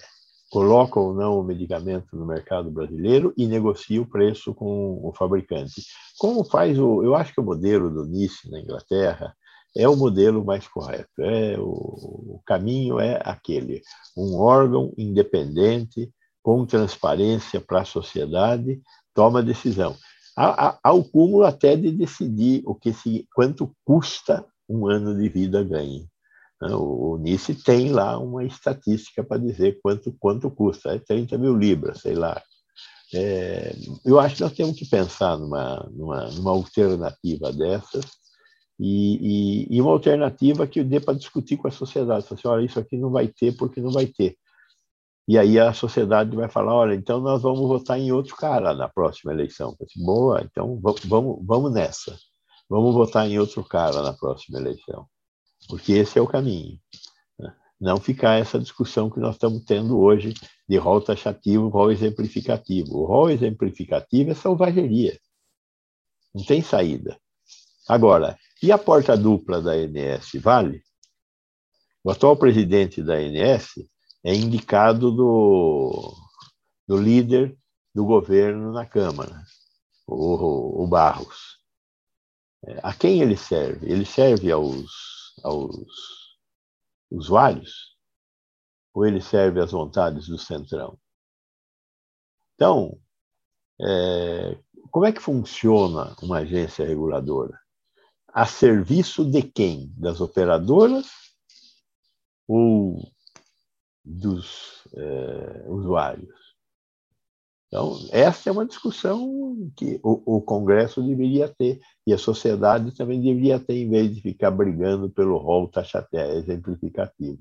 coloca ou não o medicamento no mercado brasileiro e negocia o preço com o fabricante. Como faz o. Eu acho que o modelo do NICE na Inglaterra é o modelo mais correto. É o, o caminho é aquele: um órgão independente, com transparência para a sociedade, toma decisão ao cúmulo até de decidir o que se, quanto custa um ano de vida ganho. Né? O, o NICE tem lá uma estatística para dizer quanto, quanto custa, é 30 mil libras, sei lá. É, eu acho que nós temos que pensar numa, numa, numa alternativa dessas e, e, e, uma alternativa que dê para discutir com a sociedade. Assim, olha, isso aqui não vai ter porque não vai ter. E aí a sociedade vai falar, olha, então nós vamos votar em outro cara na próxima eleição. Disse, Boa, então vamos, vamos nessa. Vamos votar em outro cara na próxima eleição. Porque esse é o caminho. Né? Não ficar essa discussão que nós estamos tendo hoje de rol taxativo, rol exemplificativo. O rol exemplificativo é selvageria. Não tem saída. Agora, e a porta dupla da ANS vale? O atual presidente da ANS é indicado do, do líder do governo na Câmara, o, o Barros. É, a quem ele serve? Ele serve aos, aos usuários? Ou ele serve às vontades do Centrão? Então, é, como é que funciona uma agência reguladora? A serviço de quem? Das operadoras ou dos é, usuários. Então, essa é uma discussão que o, o, Congresso deveria ter e a sociedade também deveria ter, em vez de ficar brigando pelo rol taxaté exemplificativo.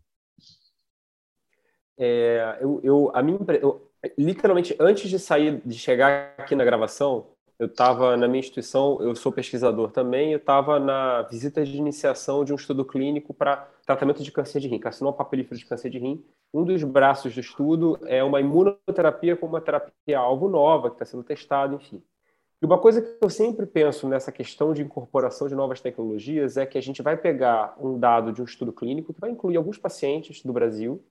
É, eu, eu, a eu, literalmente, antes de sair, de chegar aqui na gravação, eu estava na minha instituição, eu sou pesquisador também, eu estava na visita de iniciação de um estudo clínico para tratamento de câncer de rim, carcinoma papilífero de câncer de rim. Um dos braços do estudo é uma imunoterapia como uma terapia-alvo nova, que está sendo testada, enfim. E uma coisa que eu sempre penso nessa questão de incorporação de novas tecnologias é que a gente vai pegar um dado de um estudo clínico, que vai incluir alguns pacientes do Brasil,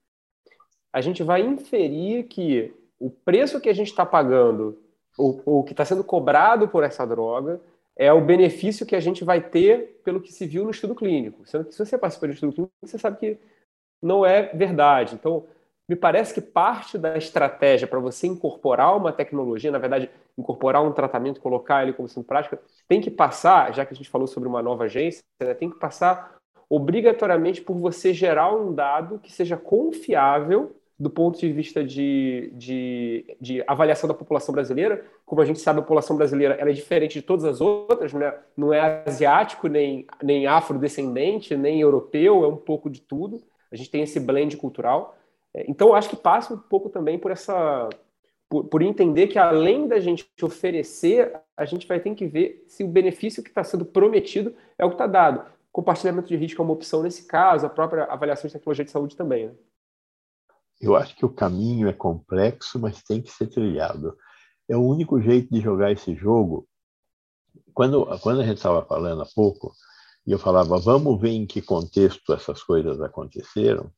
a gente vai inferir que o preço que a gente está pagando o, que está sendo cobrado por essa droga é o benefício que a gente vai ter pelo que se viu no estudo clínico. Sendo que se você participa de um estudo clínico, você sabe que não é verdade. Então, me parece que parte da estratégia para você incorporar uma tecnologia, na verdade, incorporar um tratamento, colocar ele como sendo prática, tem que passar, já que a gente falou sobre uma nova agência, né, tem que passar obrigatoriamente por você gerar um dado que seja confiável do ponto de vista de, de, de, avaliação da população brasileira. Como a gente sabe, a população brasileira é diferente de todas as outras, né? não é asiático, nem, nem afrodescendente, nem europeu, é um pouco de tudo. A gente tem esse blend cultural. É, então, acho que passa um pouco também por essa. Por, por entender que, além da gente oferecer, a gente vai ter que ver se o benefício que está sendo prometido é o que está dado. Compartilhamento de risco é uma opção nesse caso, a própria avaliação de tecnologia de saúde também. Né? Eu acho que o caminho é complexo, mas tem que ser trilhado. É o único jeito de jogar esse jogo. Quando, quando a gente estava falando há pouco, e eu falava, vamos ver em que contexto essas coisas aconteceram.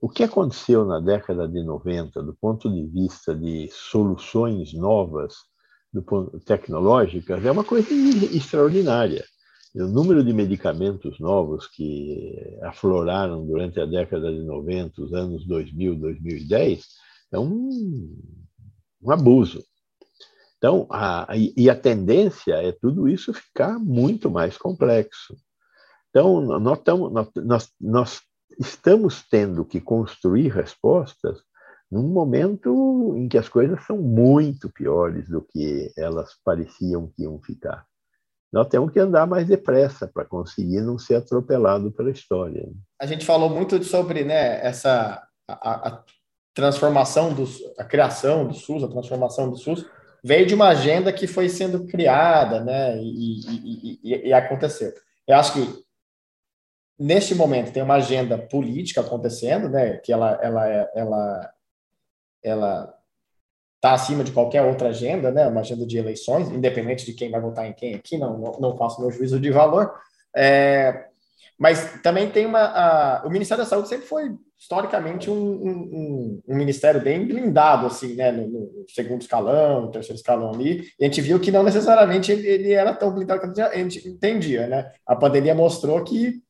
O que aconteceu na década de 90, do ponto de vista de soluções novas do ponto, tecnológicas, é uma coisa extraordinária. O número de medicamentos novos que afloraram durante a década de 90, os anos 2000, 2010, é um, um abuso. Então, a, e a tendência é tudo isso ficar muito mais complexo. Então, nós, tamo, nós, nós estamos tendo que construir respostas num momento em que as coisas são muito piores do que elas pareciam que iam ficar nós temos que andar mais depressa para conseguir não ser atropelado pela história. A gente falou muito sobre né, essa a, a transformação dos, a criação do SUS, a transformação do SUS veio de uma agenda que foi sendo criada, né, e, e, e, e aconteceu. Eu acho que neste momento tem uma agenda política acontecendo, né, que ela ela ela ela está acima de qualquer outra agenda, né? Uma agenda de eleições, independente de quem vai votar em quem aqui, não, não, faço meu juízo de valor. É, mas também tem uma. A, o Ministério da Saúde sempre foi historicamente um, um, um, ministério bem blindado, assim, né? No, no, segundo escalão, no terceiro escalão ali. E a gente viu que não necessariamente ele, ele era tão blindado quanto a gente entendia, né? A pandemia mostrou que,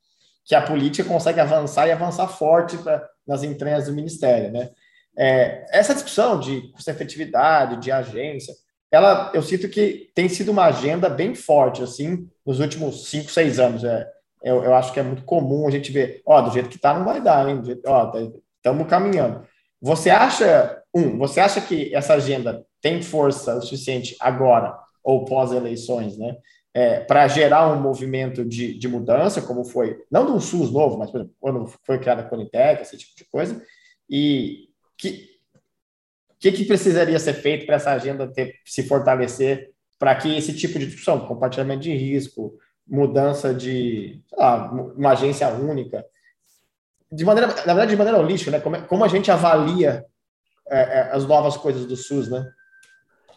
que a política consegue avançar e avançar forte pra, nas entranhas do ministério, né? É, essa discussão de custo-efetividade, de agência, ela, eu sinto que tem sido uma agenda bem forte, assim, nos últimos cinco, seis anos. É, eu, eu acho que é muito comum a gente ver, ó, do jeito que está não vai dar, hein? Ó, estamos caminhando. Você acha, um, você acha que essa agenda tem força o suficiente agora ou pós-eleições, né? É, para gerar um movimento de, de mudança, como foi, não do SUS novo, mas por exemplo, quando foi criada a Conitec, esse tipo de coisa, e que que, que precisaria ser feito para essa agenda ter, se fortalecer para que esse tipo de discussão, compartilhamento de risco, mudança de lá, uma agência única, de maneira, na verdade, de maneira holística, né? Como, como a gente avalia é, é, as novas coisas do SUS, né?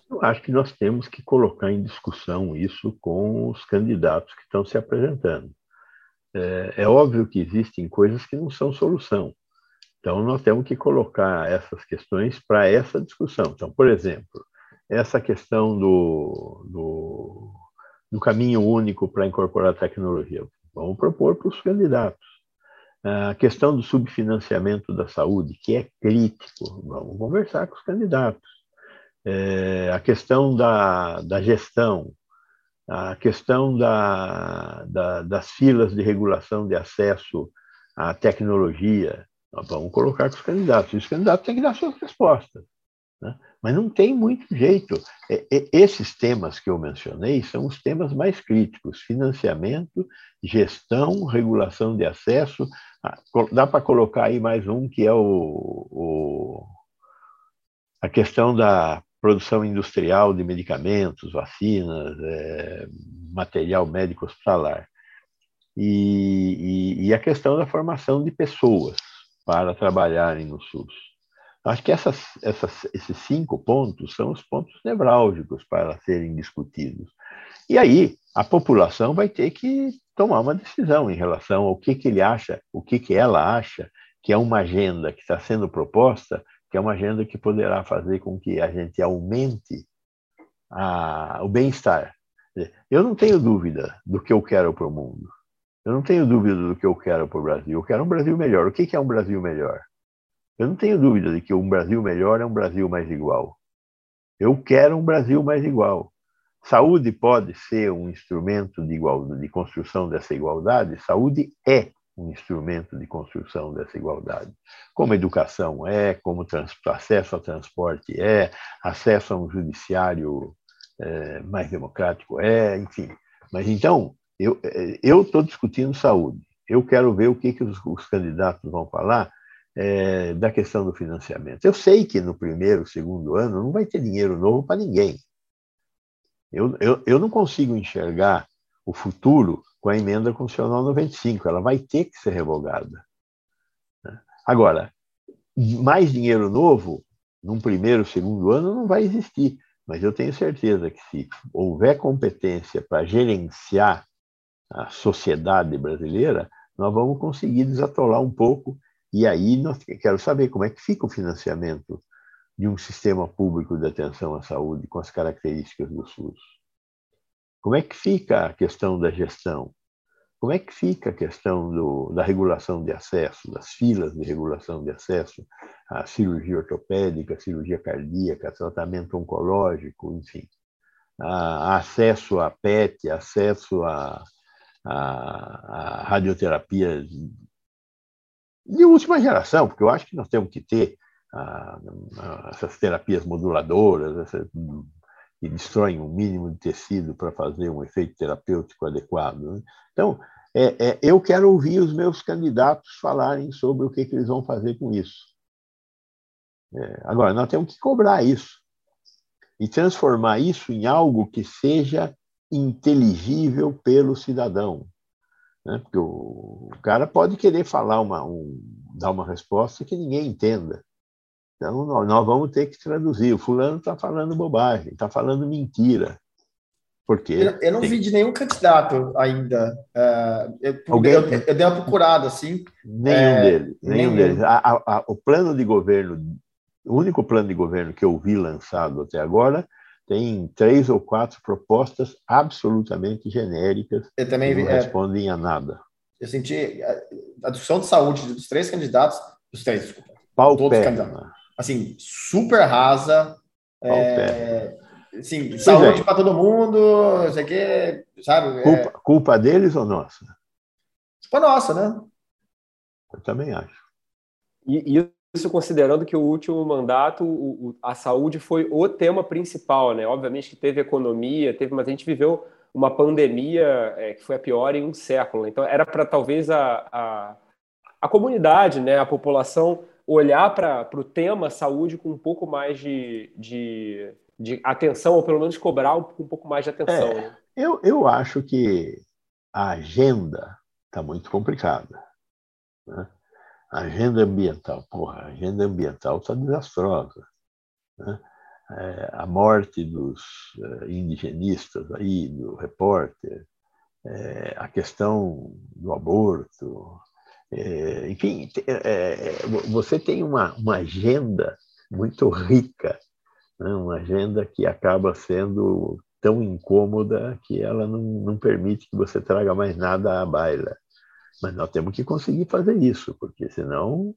Eu acho que nós temos que colocar em discussão isso com os candidatos que estão se apresentando. É, é óbvio que existem coisas que não são solução. Então, nós temos que colocar essas questões para essa discussão. Então, por exemplo, essa questão do, do, do caminho único para incorporar tecnologia. Vamos propor para os candidatos. A questão do subfinanciamento da saúde, que é crítico, vamos conversar com os candidatos. É, a questão da, da gestão, a questão da, da, das filas de regulação de acesso à tecnologia, vamos colocar com os candidatos. E os candidatos têm que dar suas respostas. Né? Mas não tem muito jeito. Esses temas que eu mencionei são os temas mais críticos: financiamento, gestão, regulação de acesso. Ah, dá para colocar aí mais um, que é o, o, a questão da produção industrial de medicamentos, vacinas, é, material médico hospitalar. E, e, e a questão da formação de pessoas para trabalharem no SUS. Acho que essas, essas, esses cinco pontos são os pontos nevrálgicos para serem discutidos. E aí a população vai ter que tomar uma decisão em relação ao que, que ele acha, o que, que ela acha que é uma agenda que está sendo proposta, que é uma agenda que poderá fazer com que a gente aumente a, o bem-estar. Eu não tenho dúvida do que eu quero para o mundo. Eu não tenho dúvida do que eu quero para o Brasil. Eu quero um Brasil melhor. O que é um Brasil melhor? Eu não tenho dúvida de que um Brasil melhor é um Brasil mais igual. Eu quero um Brasil mais igual. Saúde pode ser um instrumento de, igual, de construção dessa igualdade? Saúde é um instrumento de construção dessa igualdade. Como educação é, como acesso ao transporte é, acesso a um judiciário é, mais democrático é, enfim. Mas então, eu estou discutindo saúde. Eu quero ver o que, que os, os candidatos vão falar é, da questão do financiamento. Eu sei que no primeiro, segundo ano não vai ter dinheiro novo para ninguém. Eu, eu, eu não consigo enxergar o futuro com a emenda constitucional 95. Ela vai ter que ser revogada. Né? Agora, mais dinheiro novo, num primeiro, segundo ano, não vai existir. Mas eu tenho certeza que se houver competência para gerenciar a sociedade brasileira, nós vamos conseguir desatolar um pouco. E aí nós quero saber como é que fica o financiamento de um sistema público de atenção à saúde com as características do SUS. Como é que fica a questão da gestão? Como é que fica a questão do, da regulação de acesso, das filas de regulação de acesso à cirurgia ortopédica, cirurgia cardíaca, tratamento oncológico, enfim, a, acesso à PET, acesso à, à, à radioterapia de última geração, porque eu acho que nós temos que ter a, a, essas terapias moduladoras, que destroem um mínimo de tecido para fazer um efeito terapêutico adequado. Né? Então, é, é, eu quero ouvir os meus candidatos falarem sobre o que, que eles vão fazer com isso. É, agora, nós temos que cobrar isso e transformar isso em algo que seja inteligível pelo cidadão. Né? Porque o, cara pode querer falar uma, um, dar uma resposta que ninguém entenda. Então, nós vamos ter que traduzir. O fulano está falando bobagem, está falando mentira. Por quê? Eu, eu não tem... vi de nenhum candidato ainda. Uh, eu, Alguém... eu, eu, dei uma procurada, assim. Nenhum é, deles. Nenhum, nenhum. deles. A, a, a, o plano de governo, o único plano de governo que eu vi lançado até agora, tem três ou quatro propostas absolutamente genéricas eu também que não é. respondem é, a nada. Eu senti a, a discussão de saúde dos três candidatos, dos três, desculpa. Paupérrima assim, super rasa. É, assim, saúde para todo mundo, isso aqui, sabe? É culpa, é... culpa deles ou nossa? Culpa nossa, né? Eu também acho. E, isso considerando que o último mandato, o, a saúde foi o tema principal, né? Obviamente que teve economia, teve, mas a gente viveu uma pandemia é, que foi a pior em um século. Então era para talvez a, a, a comunidade, né, a população olhar para o tema saúde com um pouco mais de, de, de, atenção, ou pelo menos cobrar um, um pouco mais de atenção. É, né? eu, eu acho que a agenda está muito complicada. Né? Agenda ambiental, porra, a agenda ambiental está desastrosa. Né? É, a morte dos é, indigenistas aí, do repórter, é, a questão do aborto, é, enfim, é, é você tem uma, uma agenda muito rica, né? uma agenda que acaba sendo tão incômoda que ela não, não permite que você traga mais nada à baila. Mas nós temos que conseguir fazer isso, porque senão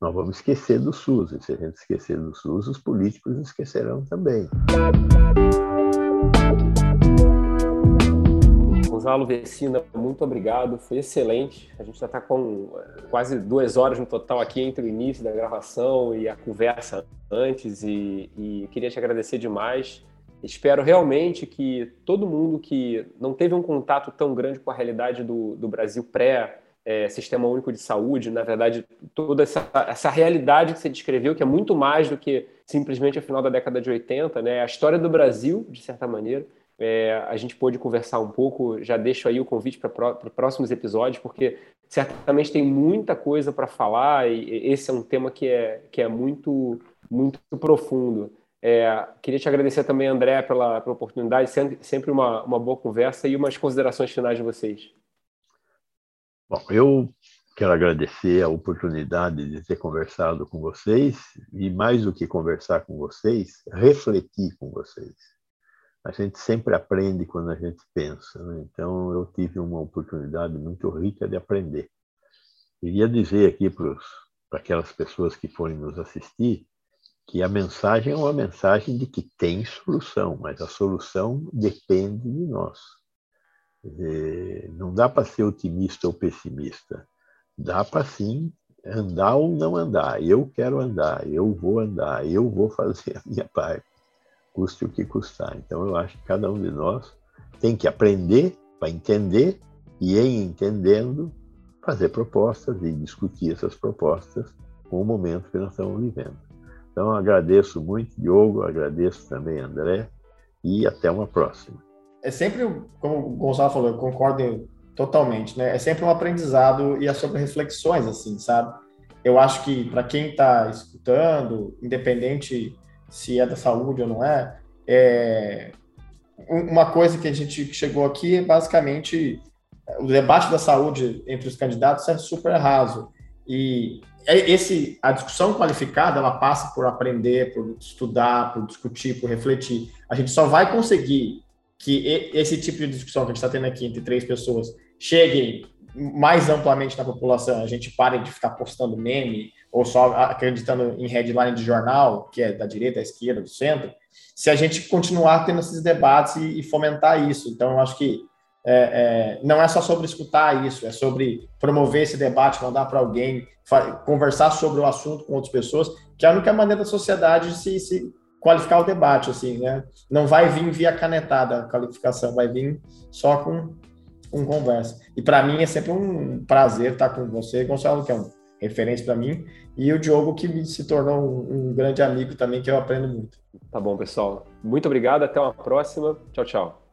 nós vamos esquecer do SUS. E se a gente esquecer do SUS, os políticos esquecerão também. Gonzalo Vecina, muito obrigado, foi excelente. A gente já está com eh, quase duas horas no total aqui entre o início da gravação e a conversa antes, e, e queria te agradecer demais. Espero realmente que todo mundo que não teve um contato tão grande com a realidade do, do Brasil pré é, Sistema Único de Saúde, na verdade, toda essa, essa realidade que você descreveu, que é muito mais do que simplesmente a final da década de 80, né? a história do Brasil, de certa maneira, é, a gente pôde conversar um pouco. Já deixo aí o convite para próximos episódios, porque certamente tem muita coisa para falar e esse é um tema que é, que é muito, muito profundo. É, queria te agradecer também, André, pela, pela oportunidade, sempre uma, uma boa conversa e umas considerações finais de vocês. Bom, eu quero agradecer a oportunidade de ter conversado com vocês e, mais do que conversar com vocês, refletir com vocês a gente sempre aprende quando a gente pensa. Né? Então, eu tive uma oportunidade muito rica de aprender. Queria dizer aqui para aquelas pessoas que forem nos assistir que a mensagem é uma mensagem de que tem solução, mas a solução depende de nós. não dá para ser otimista ou pessimista. Dá para sim andar ou não andar. Eu quero andar, eu vou andar, eu vou fazer a minha parte custe o que custar. Então, eu acho que cada um de nós tem que aprender para entender e, em entendendo, fazer propostas e discutir essas propostas com o momento que nós estamos vivendo. Então, agradeço muito, Diogo, agradeço também, André, e até uma próxima. É sempre, como o Gonçalo falou, eu concordo totalmente, né? É sempre um aprendizado e é sobre reflexões, assim, sabe? eu acho que para quem está escutando, independente se é da saúde ou não é, é, uma coisa que a gente chegou aqui é basicamente o debate da saúde entre os candidatos é super raso. E é esse, a discussão qualificada, ela passa por aprender, por estudar, por discutir, por refletir. A gente só vai conseguir que esse tipo de discussão que a gente está tendo aqui entre três pessoas chegue mais amplamente na população, a gente pare de ficar postando meme ou só acreditando em headline de jornal, que é da direita, da esquerda, do centro, se a gente continuar tendo esses debates e, fomentar isso. Então, eu acho que é, é, não é só sobre escutar isso, é sobre promover esse debate, mandar para alguém, conversar sobre o assunto com outras pessoas, que é a única maneira da sociedade se, se qualificar o debate, assim, né? Não vai vir via canetada a qualificação, vai vir só com, com conversa. E para mim é sempre um prazer estar com você, Gonçalo, que é um referência para mim, e o Diogo, que se tornou um, um grande amigo também, que eu aprendo muito. Tá bom, pessoal. Muito obrigado, até uma próxima. Tchau, tchau.